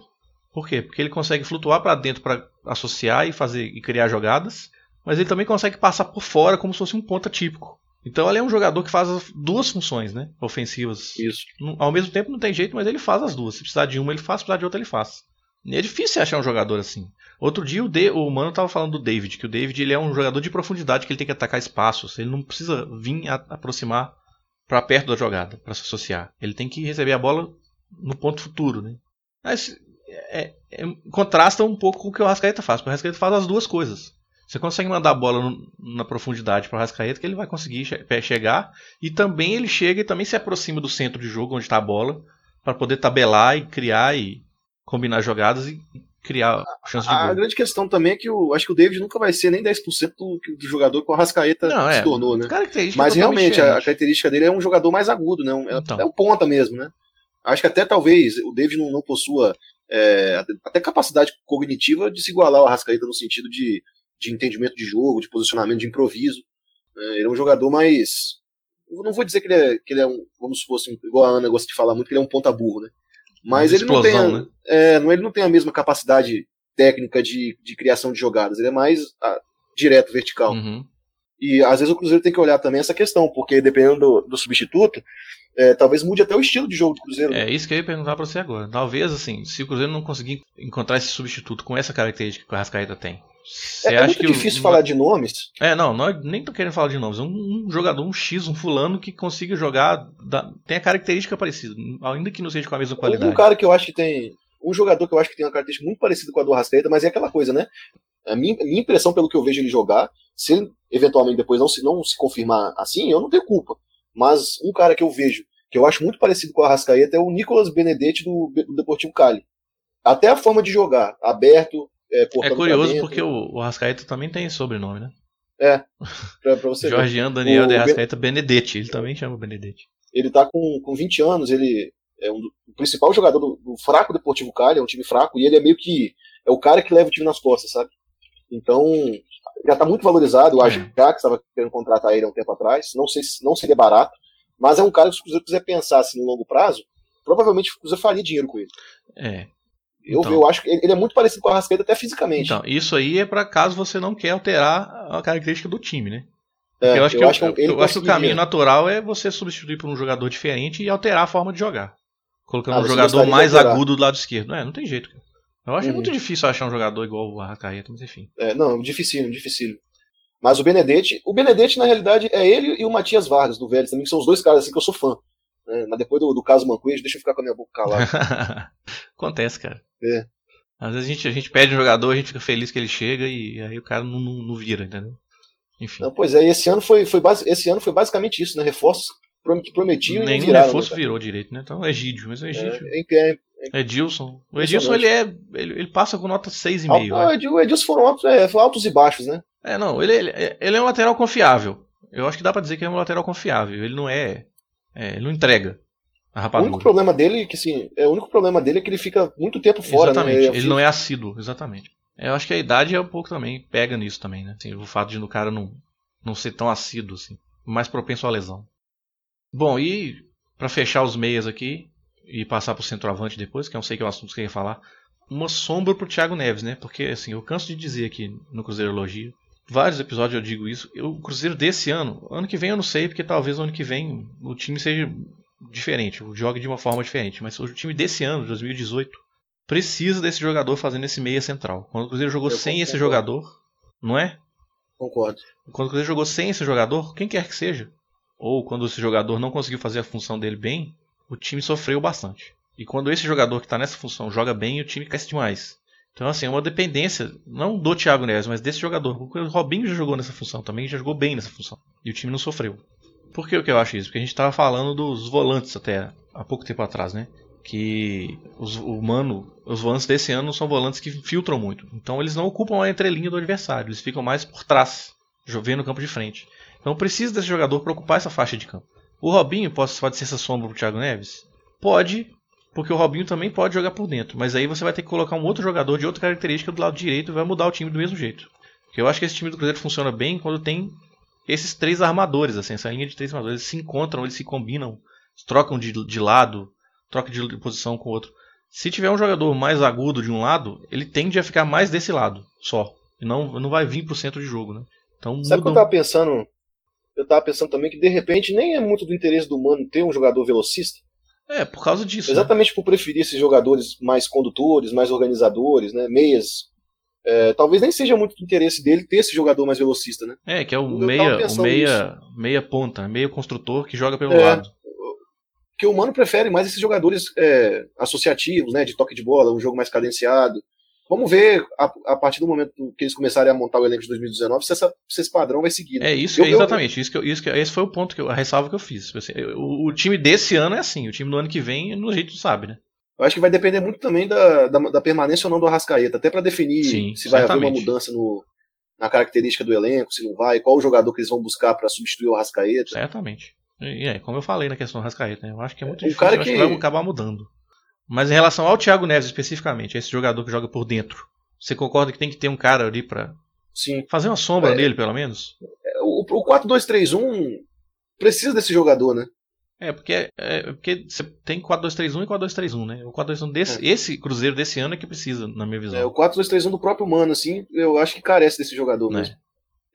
Por quê? Porque ele consegue flutuar para dentro para associar e fazer e criar jogadas, mas ele também consegue passar por fora como se fosse um ponta típico. Então ele é um jogador que faz as duas funções, né, ofensivas Isso. ao mesmo tempo não tem jeito, mas ele faz as duas. Se precisar de uma, ele faz, se precisar de outra, ele faz. E é difícil achar um jogador assim. Outro dia o, De, o Mano tava falando do David, que o David ele é um jogador de profundidade, que ele tem que atacar espaços. Ele não precisa vir aproximar para perto da jogada, para se associar. Ele tem que receber a bola no ponto futuro, né? Mas é- é- contrasta um pouco com o que o Rascaeta faz, porque o Rascaeta faz as duas coisas. Você consegue mandar a bola no- na profundidade para o Rascaeta, que ele vai conseguir che- chegar e também ele chega e também se aproxima do centro de jogo onde está a bola para poder tabelar e criar e combinar jogadas e criar chance de A gol. grande questão também é que o, acho que o David nunca vai ser nem 10% do, do jogador que o Rascaeta Não, é. se tornou, né? Mas realmente, a, a característica dele é um jogador mais agudo, né? Um- É, Então. é um ponta mesmo, né? Acho que até talvez o David não, não possua é, até- capacidade cognitiva de se igualar ao Arrascaeta no sentido de, de entendimento de jogo, de posicionamento, de improviso. né? ele é um jogador mais. Eu não vou dizer que ele é, que ele é um, vamos supor assim, igual a Ana gosta de falar muito, que ele é um ponta burro, né? Mas ele não, tem a, explosão, né? é, não, ele não tem a mesma capacidade técnica de, de criação de jogadas, ele é mais ah, direto, vertical. Uhum. E às vezes o Cruzeiro tem que olhar também essa questão, porque dependendo do, do substituto, é, talvez mude até o estilo de jogo do Cruzeiro. É isso que eu ia perguntar pra você agora. Talvez, assim, se o Cruzeiro não conseguir encontrar esse substituto com essa característica que o Arrascaeta tem. É, é muito que o- difícil falar de nomes. É, não, nós nem tô querendo falar de nomes. Um, um jogador, um X, um fulano que consiga jogar. da- tem a característica parecida, ainda que não seja com a mesma qualidade. Um cara que eu acho que tem. Um jogador que eu acho que tem uma característica muito parecida com a do Arrascaeta, mas é aquela coisa, né? A minha, a minha impressão, pelo que eu vejo ele jogar, se ele eventualmente depois não se, não se confirmar assim, eu não tenho culpa. Mas um cara que eu vejo, que eu acho muito parecido com o Arrascaeta, é o Nicolas Benedetti do, do Deportivo Cali. Até a forma de jogar, aberto, é, É cortando curioso pra dentro, porque o, o Arrascaeta também tem sobrenome, né? pra, pra você ver. Jorgiano Daniel O de Ben- Arrascaeta Benedetti, ele também chama Benedetti. Ele tá com, com 20 anos, ele é um, o principal jogador do, do fraco Deportivo Cali, é um time fraco, e ele é meio que é o cara que leva o time nas costas, sabe? Então, já tá muito valorizado, o É. Ajax estava querendo contratar ele há um tempo atrás, não sei se não seria barato, mas é um cara que se o Cruzeiro quiser pensar assim no longo prazo, provavelmente o Cruzeiro faria dinheiro com ele. É. Eu, Então. eu acho que ele, é muito parecido com o Arrascaeta até fisicamente. Então, isso aí é para caso você não quer alterar a característica do time, né? É, eu acho que, eu, ele eu acho que o caminho natural é você substituir por um jogador diferente e alterar a forma de jogar. Colocando Ah, um jogador mais agudo do lado esquerdo. É, não tem jeito. Cara. Eu acho Uhum. muito difícil achar um jogador igual o Arrascaeta, mas enfim. É, não, dificílimo, dificílimo. Mas o Benedetti, o Benedetti, na realidade, é ele e o Matias Vargas, do Vélez, também, que são os dois caras assim que eu sou fã. né? Mas depois do, do caso Manquejo, deixa eu ficar com a minha boca calada. Acontece, cara. É. Às vezes a gente, a gente pede um jogador, a gente fica feliz que ele chega e aí o cara não, não, não vira, entendeu? Enfim. Não, pois é, e esse ano foi, foi, basi- esse ano foi basicamente isso, né? Reforços que prometiam e não Nenhum viraram. reforço né, virou direito, né? Então, Egídio, mas o cara? Egídio. É, é, é, Edilson. O Edilson, ele é. Ele, ele passa com nota 6,5. alto- eu ah. Edi- o Edilson foram altos, é, foram altos e baixos, né? É, não, ele, ele, ele é um lateral confiável. Eu acho que dá pra dizer que ele é um lateral confiável. Ele não é. é, ele não entrega a O único problema dele, que assim, é, o único problema dele é que ele fica muito tempo fora, exatamente. né? Ele não é assíduo, exatamente. Eu acho que a idade é um pouco também, pega nisso também, né? Assim, o fato de o cara não, não ser tão assíduo, assim. Mais propenso à lesão. Bom, e pra fechar os meias aqui e passar pro centroavante depois, que eu não sei que é o assunto que eu ia falar, uma sombra pro Thiago Neves, né? Porque, assim, eu canso de dizer aqui no Cruzeirologia, vários episódios eu digo isso, eu- o Cruzeiro desse ano, ano que vem eu não sei, porque talvez ano que vem o time seja diferente, jogue de uma forma diferente, mas o time desse ano, de 2018, precisa desse jogador fazendo esse meia central. Quando o Cruzeiro jogou Eu sem esse concordo. jogador, não é? Concordo. Quando o Cruzeiro jogou sem esse jogador, quem quer que seja, ou quando esse jogador não conseguiu fazer a função dele bem, o time sofreu bastante. E quando esse jogador que está nessa função joga bem, o time cresce demais. Então, assim, é uma dependência, não do Thiago Neves, mas desse jogador. O Robinho já jogou nessa função também, já jogou bem nessa função. E o time não sofreu. Por que, que eu acho isso? Porque a gente estava falando dos volantes até há pouco tempo atrás, né? Que os, o Mano, os volantes desse ano são volantes que filtram muito. Então eles não ocupam a entrelinha do adversário, eles ficam mais por trás, vendo no campo de frente. Então precisa desse jogador para ocupar essa faixa de campo. O Robinho pode, pode ser essa sombra pro Thiago Neves? Pode, porque o Robinho também pode jogar por dentro. Mas aí você vai ter que colocar um outro jogador de outra característica do lado direito e vai mudar o time do mesmo jeito. Porque eu acho que esse time do Cruzeiro funciona bem quando tem esses três armadores, assim, essa linha de três armadores, eles se encontram, eles se combinam, trocam de, de lado, trocam de posição com o outro. Se tiver um jogador mais agudo de um lado, ele tende a ficar mais desse lado, só. E não, não vai vir pro centro de jogo, né? Então, Sabe o que eu tava pensando? Eu tava pensando também que de repente nem é muito do interesse do Mano ter um jogador velocista. É, por causa disso. Né? Exatamente né? por preferir esses jogadores mais condutores, mais organizadores, né? Meias é, talvez nem seja muito do interesse dele ter esse jogador mais velocista, né? É, que é o meia, o meia, meia ponta, meia construtor que joga pelo é, lado. Que o Mano prefere mais esses jogadores é, associativos, né? De toque de bola, um jogo mais cadenciado. Vamos ver a, a, partir do momento que eles começarem a montar o elenco de 2019 se, essa, se esse padrão vai seguir. Né? É isso, eu, exatamente. Eu, isso que eu, isso que, esse foi o ponto que eu, a ressalva que eu fiz. Assim, o, o, time desse ano é assim, o time do ano que vem, no jeito sabe, né? Eu acho que vai depender muito também da, da, da permanência ou não do Arrascaeta, até para definir Sim, se vai certamente. haver uma mudança no, na característica do elenco, se não vai, qual o jogador que eles vão buscar para substituir o Arrascaeta. Certamente. E é, como eu falei na questão do Arrascaeta, né? eu acho que é muito difícil, cara que... que vai acabar mudando. Mas em relação ao Thiago Neves especificamente, esse jogador que joga por dentro, você concorda que tem que ter um cara ali para fazer uma sombra é, dele, pelo menos? O, o 4-2-3-1 precisa desse jogador, né? É, porque, é, porque você tem 4-2-3-1 e 4-2-3-1, né? O 4-2-3-1 desse, é. esse Cruzeiro desse ano é que precisa, na minha visão. É, o 4-2-3-1 do próprio Mano, assim, eu acho que carece desse jogador é. mesmo.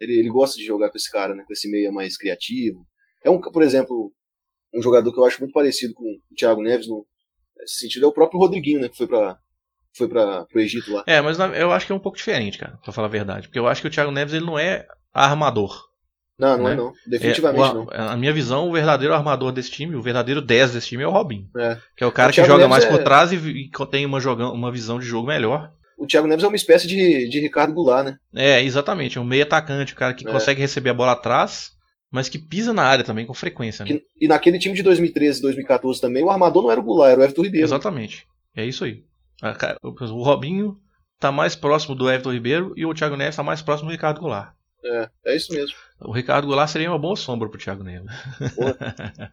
Ele, ele gosta de jogar com esse cara, né? Com esse meia mais criativo. É um, por exemplo, um jogador que eu acho muito parecido com o Thiago Neves no nesse sentido é o próprio Rodriguinho, né? Que foi pra, foi para pro Egito lá. É, mas eu acho que é um pouco diferente, cara, pra falar a verdade. Porque eu acho que o Thiago Neves ele não é armador. Não, não né? é não. Definitivamente é, não. A minha visão, o verdadeiro armador desse time, o verdadeiro 10 desse time é o Robin. É. Que é o cara o que joga Neves mais é... por trás e, e tem uma, joga, uma visão de jogo melhor. O Thiago Neves é uma espécie de, de Ricardo Goulart, né? É, exatamente. É um meio atacante, o cara que é. consegue receber a bola atrás, mas que pisa na área também com frequência. Né? E naquele time de 2013 e 2014 também, o armador não era o Goulart, era o Everton Ribeiro. Exatamente. É isso aí. O Robinho tá mais próximo do Everton Ribeiro e o Thiago Neves tá mais próximo do Ricardo Goulart. É, é isso mesmo. O Ricardo Goulart seria uma boa sombra pro Thiago Neves.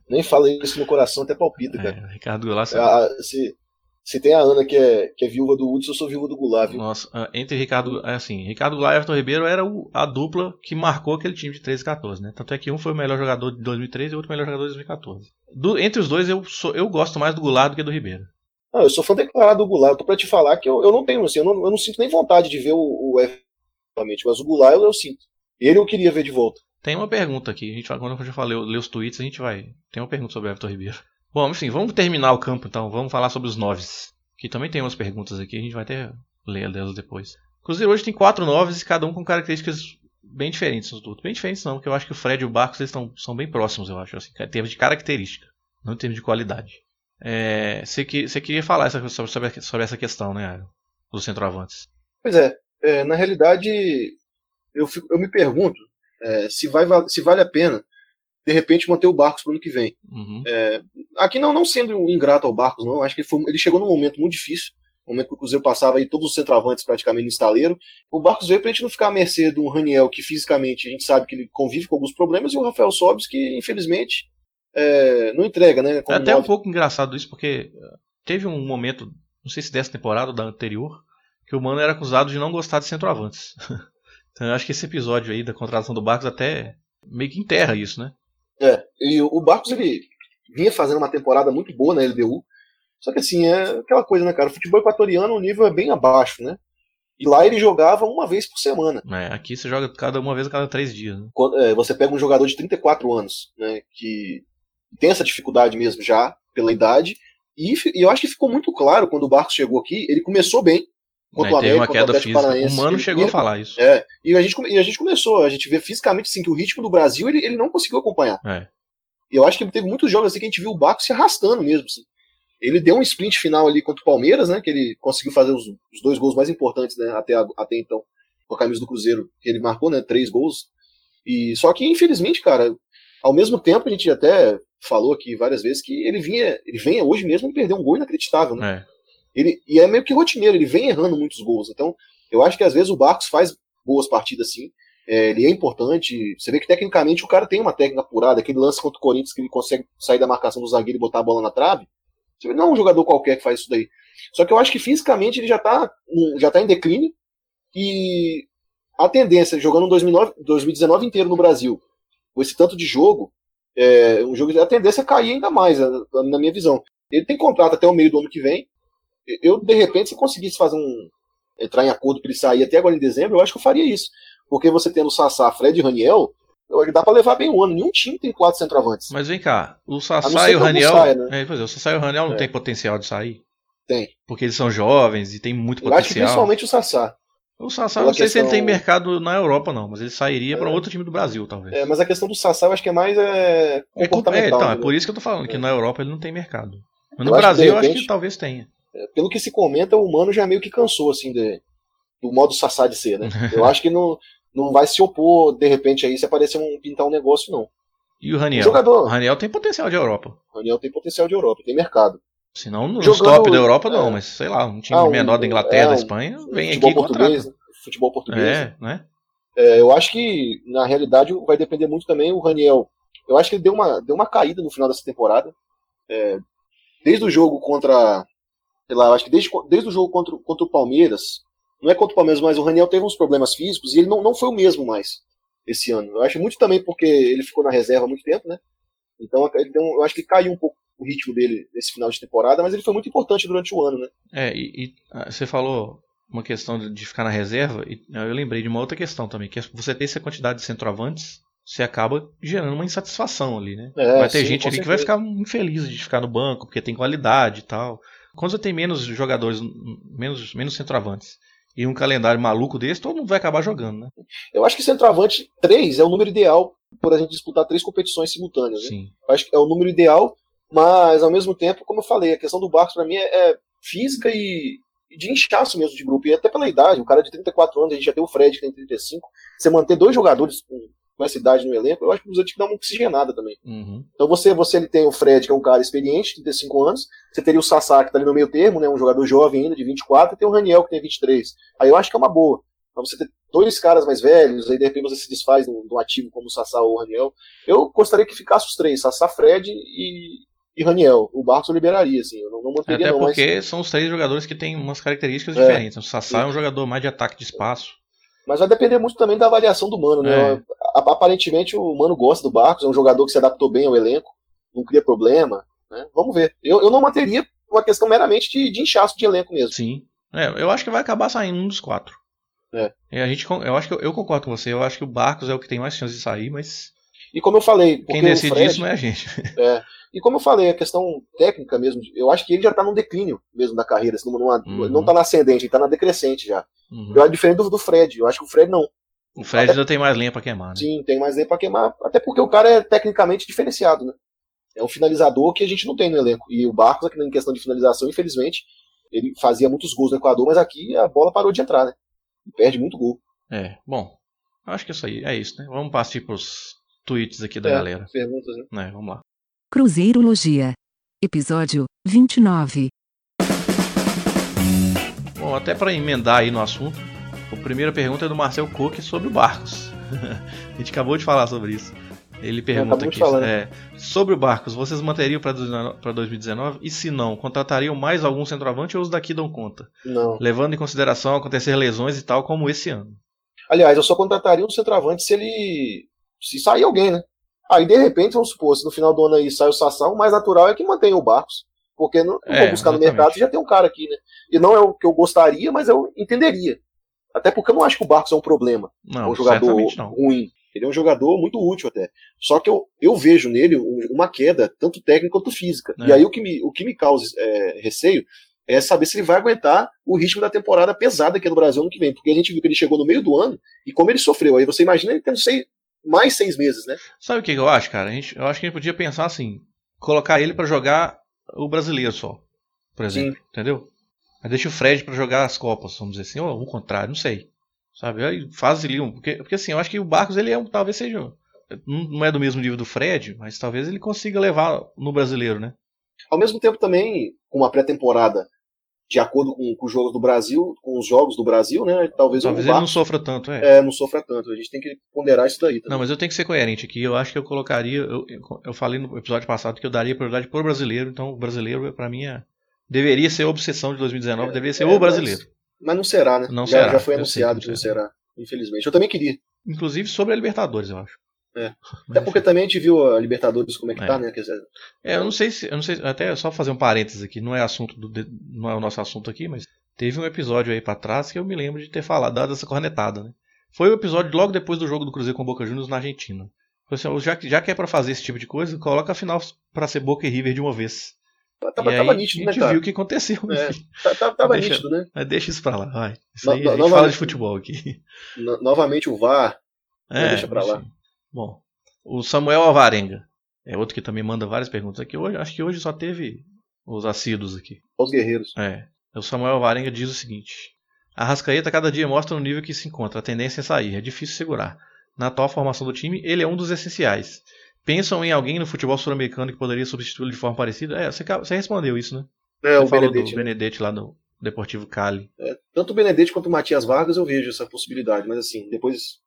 nem falei isso no coração, até palpita, cara. É, Ricardo Goulart seria... a, se, se tem a Ana que é, que é viúva do Hudson, eu sou viúva do Goulart, viu? Nossa, entre Ricardo. É assim, Ricardo Goulart e Everton Ribeiro era o, a dupla que marcou aquele time de 13 e 14, né? Tanto é que um foi o melhor jogador de 2013 e o outro o melhor jogador de 2014. Do, entre os dois, eu, sou, eu gosto mais do Goulart do que do Ribeiro. Não, eu sou fã declarado do Goulart. Eu tô pra te falar que eu, eu não tenho, assim, eu não, eu não sinto nem vontade de ver o, o Everton, mas o Goulart eu, eu sinto. Ele eu queria ver de volta. Tem uma pergunta aqui. A gente, quando eu já falei, ler os tweets, a gente vai. Tem uma pergunta sobre o Everton Ribeiro. Bom, enfim, vamos terminar o campo então. Vamos falar sobre os noves. Que também tem umas perguntas aqui, a gente vai até ler delas depois. Cruzeiro hoje tem quatro noves cada um com características bem diferentes dos outros. Bem diferentes não, porque eu acho que o Fred e o Barcos eles tão, são bem próximos, eu acho, assim, em termos de característica, não em termos de qualidade. É, você, que, você queria falar essa, sobre, sobre, essa questão, né? Dos centroavantes. Pois é, é na realidade eu, fico, eu me pergunto é, se, vai, se vale a pena, de repente, manter o Barcos para o ano que vem. Uhum. É, aqui não, não sendo ingrato ao Barcos, não, acho que ele, foi, ele chegou num momento muito difícil, um momento que o Cruzeiro passava aí todos os centroavantes praticamente no estaleiro. O Barcos veio para a gente não ficar à mercê do Raniel, que fisicamente a gente sabe que ele convive com alguns problemas, e o Rafael Sobis, que infelizmente é, não entrega, né? é até um pouco engraçado isso, porque teve um momento, não sei se dessa temporada ou da anterior, que o Mano era acusado de não gostar de centroavantes. Então eu acho que esse episódio aí da contratação do Barcos até meio que enterra isso, né? É, e o Barcos ele vinha fazendo uma temporada muito boa na LDU, só que assim, é aquela coisa, né, cara? O futebol equatoriano o nível é bem abaixo, né? E lá ele jogava uma vez por semana. É, aqui você joga cada uma vez a cada três dias. Né? Quando, é, você pega um jogador de 34 anos, né? Que tem essa dificuldade mesmo já, pela idade. E, e eu acho que ficou muito claro quando o Barcos chegou aqui. Ele começou bem, contra o América, uma queda física. Paranaense. O Mano chegou ele, a falar isso. É, e a, gente, e a gente começou, a gente vê fisicamente assim, que o ritmo do Brasil ele, ele não conseguiu acompanhar. É. E eu acho que teve muitos jogos assim que a gente viu o Baco se arrastando mesmo. Assim. Ele deu um sprint final ali contra o Palmeiras, né? Que ele conseguiu fazer os, os dois gols mais importantes, né? Até, até então, com a camisa do Cruzeiro, que ele marcou, né? Três gols. E só que, infelizmente, cara, ao mesmo tempo, a gente até falou aqui várias vezes que ele vinha, ele vem hoje mesmo e perdeu um gol inacreditável, né? É. Ele, e é meio que rotineiro, ele vem errando muitos gols. Então, eu acho que às vezes o Barcos faz boas partidas sim. É, ele é importante. Você vê que tecnicamente o cara tem uma técnica apurada. Aquele lance contra o Corinthians que ele consegue sair da marcação do zagueiro e botar a bola na trave. Você vê, não é um jogador qualquer que faz isso daí. Só que eu acho que fisicamente ele já tá, já tá em declínio. E a tendência, jogando 2009, 2019 inteiro no Brasil, com esse tanto de jogo, é, um jogo a tendência é cair ainda mais, na minha visão. Ele tem contrato até o meio do ano que vem. Eu, de repente, se conseguisse fazer um. entrar em acordo para ele sair até agora em dezembro, eu acho que eu faria isso. Porque você tendo Sassá, Fred e Raniel, dá para levar bem um ano. Nenhum time tem quatro centroavantes. Mas vem cá, o Sassá e o Raniel. Saia, né? é, é, o Sassá e o Raniel não é. tem potencial de sair? Tem. Porque eles são jovens e tem muito potencial. Eu acho que principalmente o Sassá. O Sassá, não sei questão... se ele tem mercado na Europa, não, mas ele sairia é. para outro time do Brasil, talvez. É, mas a questão do Sassá eu acho que é mais é, é comportamental. É, então, né? é por isso que eu tô falando, que é. na Europa ele não tem mercado. Mas no eu Brasil repente, eu acho que talvez tenha. É, pelo que se comenta, o Mano já meio que cansou, assim, de, do modo Sassá de ser, né? Eu acho que não, não vai se opor, de repente, aí se aparecer um pintar um negócio, não. E o Raniel? O jogador. O Raniel tem potencial de Europa. O Raniel tem potencial de Europa, tem mercado. Se não nos Jogando, top da Europa, não, mas sei lá, um time ah, um, menor da Inglaterra, é, da Espanha, vem aqui português, né? futebol português. É, né? É, eu acho que, na realidade, vai depender muito também o Raniel. Eu acho que ele deu uma, deu uma caída no final dessa temporada. É, desde o jogo contra. Sei lá, acho que desde, desde o jogo contra, contra o Palmeiras, não é contra o Palmeiras, mas o Raniel teve uns problemas físicos e ele não, não foi o mesmo mais esse ano. Eu acho muito também porque ele ficou na reserva há muito tempo, né? Então eu acho que caiu um pouco o ritmo dele nesse final de temporada, mas ele foi muito importante durante o ano, né? É, e, e ah, você falou uma questão de ficar na reserva, e eu lembrei de uma outra questão também, que é você ter essa quantidade de centroavantes, você acaba gerando uma insatisfação ali, né? É, vai ter sim, gente ali certeza. que vai ficar infeliz de ficar no banco, porque tem qualidade e tal. Quando você tem menos jogadores, menos, menos centroavantes, e um calendário maluco desse, todo mundo vai acabar jogando, né? Eu acho que centroavante 3 é o número ideal por a gente disputar três competições simultâneas. Né? Sim. Eu acho que é o número ideal, mas ao mesmo tempo, como eu falei, a questão do Barcos para mim é, é, física e, de inchaço mesmo de grupo, e até pela idade. O cara de 34 anos, a gente já tem o Fred que tem 35. Você manter dois jogadores com, com essa idade no elenco, eu acho que você tem que dar uma oxigenada também. Uhum. Então você, você ele tem o Fred, que é um cara experiente, 35 anos, você teria o Sassá, que tá ali no meio termo, né, um jogador jovem ainda, de 24, e tem o Raniel, que tem 23. Aí eu acho que é uma boa. Então você ter dois caras mais velhos, aí de repente você se desfaz de um ativo como o Sassá ou o Raniel. Eu gostaria que ficasse os três, Sassá, Fred e, e Raniel. O Barcos eu liberaria, assim, eu não, não manteria Até não, porque mas... são os três jogadores que têm umas características é, diferentes. O Sassá é um jogador mais de ataque de espaço. Mas vai depender muito também da avaliação do Mano, né? É. Aparentemente o Mano gosta do Barcos, é um jogador que se adaptou bem ao elenco, não cria problema, né? Vamos ver. Eu, eu não manteria uma questão meramente de, de inchaço de elenco mesmo. Sim. É, eu acho que vai acabar saindo um dos quatro. É. a gente, eu acho que eu, eu, concordo com você. Eu acho que o Barcos é o que tem mais chance de sair, mas. E como eu falei. Quem decide Fred, isso não é a gente. É. E como eu falei, a questão técnica mesmo, eu acho que ele já está no declínio mesmo da carreira. Assim, numa, uhum. Não está na ascendente, ele está na decrescente já. Uhum. Eu acho diferente do, do, Fred. Eu acho que o Fred não. O Fred até, já tem mais lenha para queimar, né? Sim, tem mais lenha para queimar. Até porque o cara é tecnicamente diferenciado, né? É um finalizador que a gente não tem no elenco. E o Barcos, aqui em questão de finalização, infelizmente, ele fazia muitos gols no Equador, mas aqui a bola parou de entrar, né? E perde muito gol. É, bom. Acho que isso aí é isso, né? Vamos partir pros tweets aqui da é, galera. Perguntas, né? É, vamos lá. Cruzeirologia. Episódio 29. Bom, até para emendar aí no assunto, a primeira pergunta é do Marcel Cook sobre o Barcos. a gente acabou de falar sobre isso. Ele pergunta aqui é, sobre o Barcos, vocês manteriam para 2019? E se não, contratariam mais algum centroavante ou os daqui dão conta? Não. Levando em consideração acontecer lesões e tal, como esse ano. Aliás, eu só contrataria um centroavante se ele. Se sair alguém, né? Aí, de repente, vamos supor, se no final do ano aí sai o Sassão, o mais natural é que mantenha o Barcos. Porque não, não é, vou buscar exatamente. no mercado já tem um cara aqui, né? E não é o que eu gostaria, mas eu entenderia. Até porque eu não acho que o Barcos é um problema. Não, um jogador ruim. Ele é um jogador muito útil até. Só que eu, eu vejo nele uma queda, tanto técnica quanto física. É. E aí o que me, o que me causa é, receio é saber se ele vai aguentar o ritmo da temporada pesada aqui no Brasil ano que vem. Porque a gente viu que ele chegou no meio do ano e como ele sofreu. Aí você imagina ele tendo seis, mais seis meses, né? Sabe o que eu acho, cara? A gente, eu acho que a gente podia pensar assim: colocar ele para jogar o brasileiro só. por exemplo. Sim. Entendeu? Aí deixa o Fred pra jogar as Copas, vamos dizer assim, ou o contrário, não sei. Sabe? Aí faz ali um. Porque, porque assim, eu acho que o Barcos ele é um, talvez seja. Não não é do mesmo nível do Fred, mas talvez ele consiga levar no brasileiro, né? Ao mesmo tempo também, com uma pré-temporada de acordo com, com os jogos do Brasil, com os jogos do Brasil, né? Talvez, Talvez o ele não sofra tanto, é. é, não sofra tanto. A gente tem que ponderar isso daí também. Não, mas eu tenho que ser coerente aqui. Eu acho que eu colocaria. Eu, eu- falei no episódio passado que eu daria prioridade pro brasileiro, então o brasileiro, pra mim, é- deveria ser a obsessão de 2019, deveria ser É, o mas- brasileiro. Mas não será, né? Não já, será, já foi anunciado que não que não será, infelizmente. Eu também queria. Inclusive sobre a Libertadores, eu acho. É. Até porque também a gente viu a Libertadores como é que É. tá, né? Quer dizer, É, eu não sei se. Eu não sei, até só fazer um parênteses aqui, não é assunto do, não é o nosso assunto aqui, mas teve um episódio aí pra trás que eu me lembro de ter falado, dado essa cornetada, né? Foi o episódio logo depois do jogo do Cruzeiro com o Boca Juniors na Argentina. Falei assim, já, que- já que é pra fazer esse tipo de coisa, coloca a final pra ser Boca e River de uma vez. tava, e tava aí, nítido, a né, gente cara? viu o que aconteceu. É. enfim. Tá- tá- Tava Deixa- nítido, né? Mas deixa isso pra lá, vai. Isso No- aí, no- a gente fala de futebol aqui. No- novamente o VAR. É, deixa pra lá. Bom, o Samuel Alvarenga é outro que também manda várias perguntas aqui. Hoje, acho que hoje só teve os assíduos aqui. Os guerreiros. É. O Samuel Alvarenga diz o seguinte: A Rascaeta cada dia mostra o nível que se encontra, a tendência é sair, é difícil segurar. Na atual formação do time, ele é um dos essenciais. Pensam em alguém no futebol sul-americano que poderia substituí-lo de forma parecida? É, você, você respondeu isso, né? É, Você o falou Benedetti. do né? Benedetti lá do Deportivo Cali. É, tanto o Benedetti quanto o Matias Vargas eu vejo essa possibilidade, mas assim, depois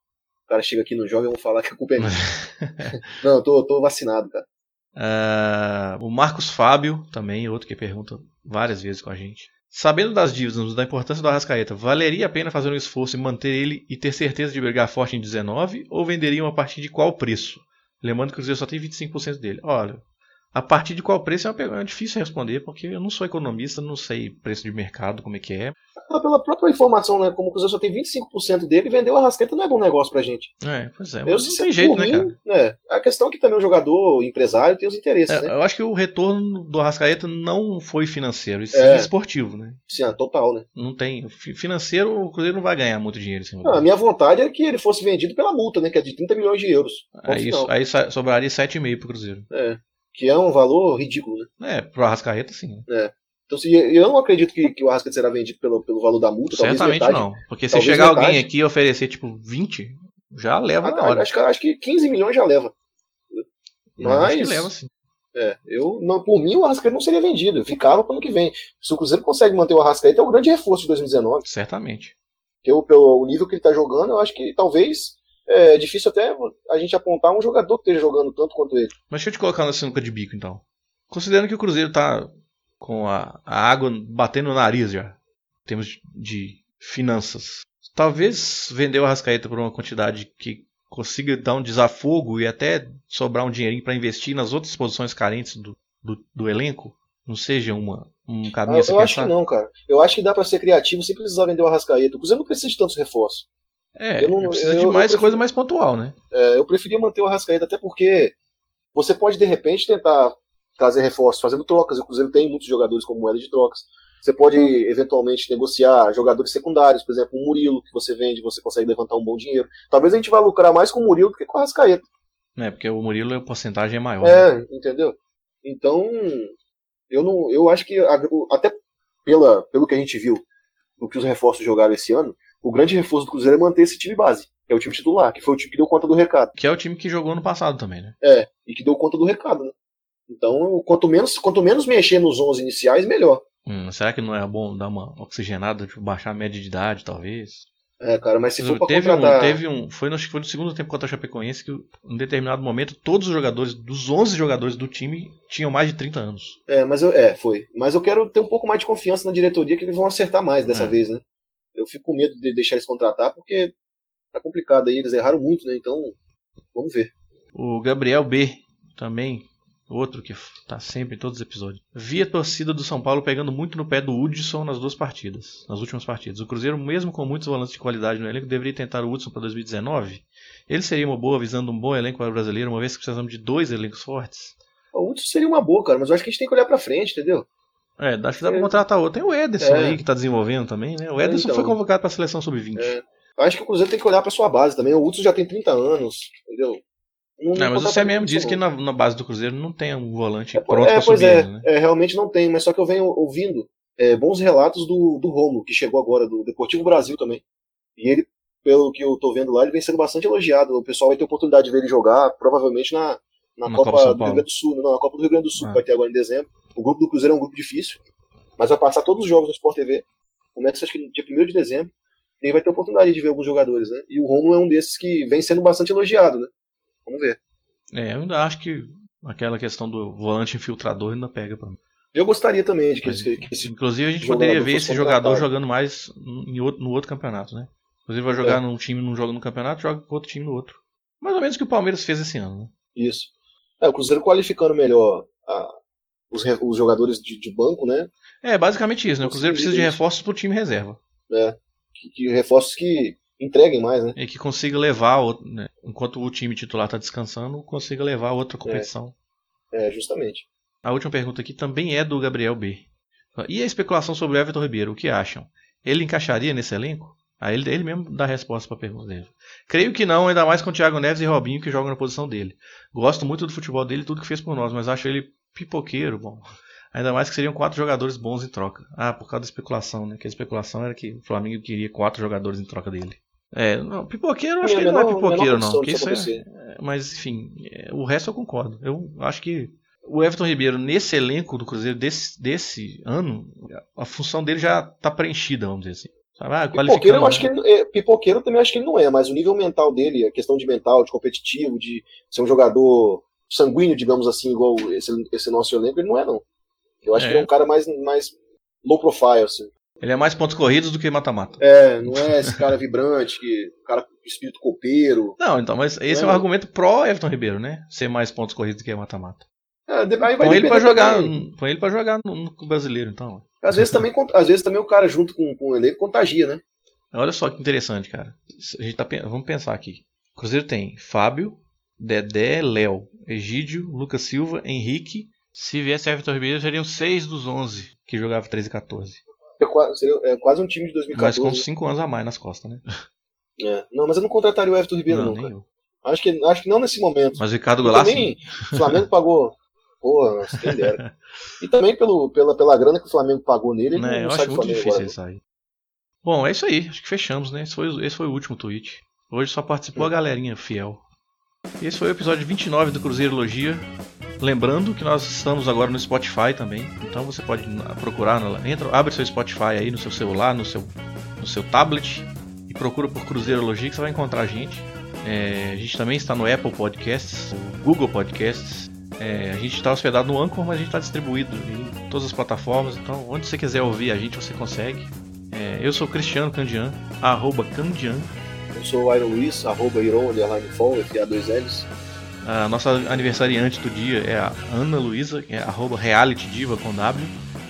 o cara chega aqui no jogo e vão falar que a culpa é minha. Não, eu tô, eu tô vacinado, cara. Ah, o Marcos Fábio, também, outro que pergunta várias vezes com a gente. Sabendo das dívidas, da importância do Arrascaeta, valeria a pena fazer um esforço e manter ele e ter certeza de brigar forte em 19? Ou venderiam a partir de qual preço? Lembrando que o Cruzeiro só tem 25% dele. Olha, a partir de qual preço é, é difícil responder, porque eu não sou economista, não sei preço de mercado, como é que é. Ah, Pela própria informação, né? Como o Cruzeiro só tem 25% dele, vendeu a rasqueta não é bom negócio pra gente. É, pois é, Eu, não tem jeito, por né, mim, cara? né, A questão é que também o jogador, o empresário, tem os interesses, É, né? eu acho que o retorno do Arrascaeta não foi financeiro, e sim É. esportivo, né? Sim, ah, total, né? Não tem. fi- Financeiro, o Cruzeiro não vai ganhar muito dinheiro cima Não, a minha vontade é que ele fosse vendido pela multa, né? Que é de 30 milhões de euros. Aí, aí sobraria 7,5 pro Cruzeiro. É, que é um valor ridículo, né? É, pro Arrascaeta sim. né? Então, se, eu não acredito que, que o Arrascaeta será vendido pelo, pelo valor da multa, talvez Certamente metade. não. Porque se chegar alguém metade. aqui e oferecer tipo 20, já leva na Ah, hora. acho, que- acho que 15 milhões já leva. Não, acho mas- leva sim. É, eu, não, por mim, o Arrascaeta não seria vendido. Eu ficava para ano que vem. Se o Cruzeiro consegue manter o Arrascaeta, é o grande reforço de 2019. Certamente. Porque eu, pelo nível que ele está jogando, eu acho que talvez é difícil até a gente apontar um jogador que esteja jogando tanto quanto ele. Mas deixa eu te colocar na sinuca de bico então. Considerando que o Cruzeiro tá com a, a água batendo no nariz já, em termos de- finanças. Talvez vender o Arrascaeta por uma quantidade que consiga dar um desafogo e até sobrar um dinheirinho para investir nas outras posições carentes do, do, do elenco não seja uma, um caminho Ah, a se eu acho pensar. que não, cara. Eu acho que dá para ser criativo sem precisar vender o Arrascaeta. O Cruzeiro não precisa de tantos reforços. É, Eu não- precisa eu- de mais prefiro- coisa mais pontual, né? É, eu preferia manter o Arrascaeta, até porque você pode, de repente, tentar trazer reforços fazendo trocas. O Cruzeiro tem muitos jogadores como moeda de trocas. Você pode, eventualmente, negociar jogadores secundários, por exemplo, o Murilo, que você vende, você consegue levantar um bom dinheiro. Talvez a gente vá lucrar mais com o Murilo do que com o Arrascaeta. É, porque o Murilo a porcentagem é maior. né? É, entendeu? Então, eu não, eu acho que até pela, pelo que a gente viu do que os reforços jogaram esse ano, o grande reforço do Cruzeiro é manter esse time base, que é o time titular, que foi o time que deu conta do recado. Que é o time que jogou no passado também, né? É, e que deu conta do recado, né? Então, quanto menos, quanto menos mexer nos 11 iniciais, melhor. Hum, será que não é bom dar uma oxigenada, tipo, baixar a média de idade, talvez? É, cara, mas se for pra teve, contratar... um, teve um. Foi, no- acho que foi no segundo tempo contra a Chapecoense que, em determinado momento, todos os jogadores, dos 11 jogadores do time, tinham mais de 30 anos. É, mas eu, é, foi. Mas eu quero ter um pouco mais de confiança na diretoria que eles vão acertar mais dessa É. vez, né? Eu fico com medo de deixar eles contratar porque tá complicado aí, eles erraram muito, né? Então, vamos ver. O Gabriel B. também, outro que tá sempre em todos os episódios. Vi a torcida do São Paulo pegando muito no pé do Hudson nas duas partidas, nas últimas partidas. O Cruzeiro, mesmo com muitos volantes de qualidade no elenco, deveria tentar o Hudson para 2019. Ele seria uma boa visando um bom elenco para o brasileiro, uma vez que precisamos de dois elencos fortes. O Hudson seria uma boa, cara, mas eu acho que a gente tem que olhar pra frente, entendeu? É, acho que dá pra É. contratar outro. Tem o Ederson É. aí que tá desenvolvendo também, né? O Ederson Então. foi convocado pra seleção sub-20. É. Acho que o Cruzeiro tem que olhar pra sua base também. O Hudson já tem 30 anos, entendeu? Não, Não, mas você mesmo por disse isso, que na, na base do Cruzeiro não tem um volante É, pronto é, pra pois subir é, né? é, realmente não tem, mas só que eu venho ouvindo é, bons relatos do, do Romulo, que chegou agora, do Deportivo Brasil também. E ele, pelo que eu tô vendo lá, ele vem sendo bastante elogiado. O pessoal vai ter oportunidade de ver ele jogar, provavelmente na, na, Na Copa, Copa do Rio. Grande do Sul. Não, na Copa do Rio Grande do Sul, Ah. que vai ter agora em dezembro. O grupo do Cruzeiro é um grupo difícil, mas vai passar todos os jogos no Sport TV. Começa acho que no dia 1 de dezembro. E aí vai ter oportunidade de ver alguns jogadores, né? E o Romulo é um desses que vem sendo bastante elogiado, né? Vamos ver. É, eu ainda acho que aquela questão do volante infiltrador ainda pega pra mim. Eu gostaria também de que, Mas, esse, que esse Inclusive a gente poderia ver esse jogador jogando mais em outro, no outro campeonato, né? Inclusive vai jogar É. num time, não joga no campeonato, joga com outro time no outro. Mais ou menos o que o Palmeiras fez esse ano, né? Isso. É, o Cruzeiro qualificando melhor a- os, os jogadores de, de banco, né? É, basicamente isso, né? O Cruzeiro precisa de reforços pro time reserva. Que, que reforços que entreguem mais, né? E que consiga levar, né? enquanto o time titular tá descansando, consiga levar outra competição. É, justamente. A última pergunta aqui também é do Gabriel B. E a especulação sobre o Everton Ribeiro, o que acham? Ele encaixaria nesse elenco? Aí ele, ele mesmo dá a resposta para a pergunta dele. Creio que não, ainda mais com o Thiago Neves e Robinho que jogam na posição dele. Gosto muito do futebol dele e tudo que fez por nós, mas acho ele pipoqueiro, bom. Ainda mais que seriam quatro jogadores bons em troca. Ah, por causa da especulação, né? Que a especulação era que o Flamengo queria quatro jogadores em troca dele. É, não, pipoqueiro eu acho Tem que ele não é menor- pipoqueiro, não. isso é, é, mas, enfim, é, o resto eu concordo. Eu acho que o Everton Ribeiro, nesse elenco do Cruzeiro desse, desse ano, a função dele já tá preenchida, vamos dizer assim. Sabe? Ah, Pipoqueiro, eu acho que ele, é, pipoqueiro eu também acho que ele não é, mas o nível mental dele, a questão de mental, de competitivo, de ser um jogador sanguíneo, digamos assim, igual esse, esse nosso elenco, ele não é, não. Eu acho É. que ele é um cara mais, mais low profile, assim. Ele é mais pontos corridos do que mata-mata. É, não é esse cara vibrante, que cara com espírito copeiro. Não, então, mas esse é, É. um argumento pró Everton Ribeiro, né? Ser mais pontos corridos do que mata-mata. É, Põe ele pra jogar, põe ele para jogar no, no brasileiro, então. Às vezes também, às vezes também o cara junto com, com o elenco contagia, né? Olha só que interessante, cara. A gente tá, vamos pensar aqui. O Cruzeiro tem Fábio, Dedé, Léo, Egídio, Lucas Silva, Henrique. Se viesse Everton Ribeiro, seriam 6 dos 11 que jogava 13 e 14. É quase, seria- é quase um time de Mas 2014. com 5 anos a mais nas costas, né? É. Não, mas eu não contrataria o Everton Ribeiro, não, eu. Acho que, acho que não nesse momento. Mas o Ricardo Goulart, também, o Flamengo pagou. Porra, quem dera. E também pelo, pela, pela grana que o Flamengo pagou nele, ele Né, não eu sai acho muito difícil agora. ele sair. Bom, é isso aí. Acho que fechamos, né? Esse foi, esse foi o último tweet. Hoje só participou a galerinha fiel. Esse foi o episódio 29 do Cruzeirologia. Lembrando que nós estamos agora no Spotify também. Então você pode procurar, entra, abre seu Spotify aí no seu celular, no seu, no seu tablet e procura por Cruzeirologia que você vai encontrar a gente. É, a gente também está no Apple Podcasts, no Google Podcasts. É, a gente está hospedado no Anchor, mas a gente está distribuído em todas as plataformas. Então, onde você quiser ouvir a gente, você consegue. É, eu sou Cristiano Candian, arroba Candian. Eu sou o Iron Luiz, arroba Iron, underline fall, FA2Ls. A nossa aniversariante do dia é a Ana que é arroba realitydiva com W.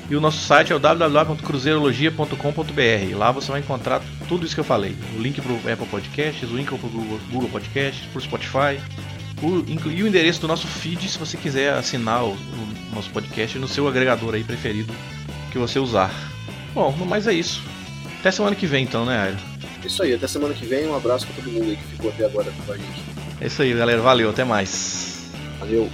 E o nosso site é o www.cruzeirologia.com.br. Lá você vai encontrar tudo isso que eu falei. O link para o Apple Podcasts, o link para o Google, Podcasts, para o Spotify. O, e o endereço do nosso feed se você quiser assinar o, o nosso podcast no seu agregador aí preferido que você usar. Bom, no mais é isso. Até semana que vem então, né, Airo? Isso aí, até semana que vem. Um abraço pra todo mundo aí que ficou até agora com a gente. É isso aí, galera. Valeu, até mais. Valeu.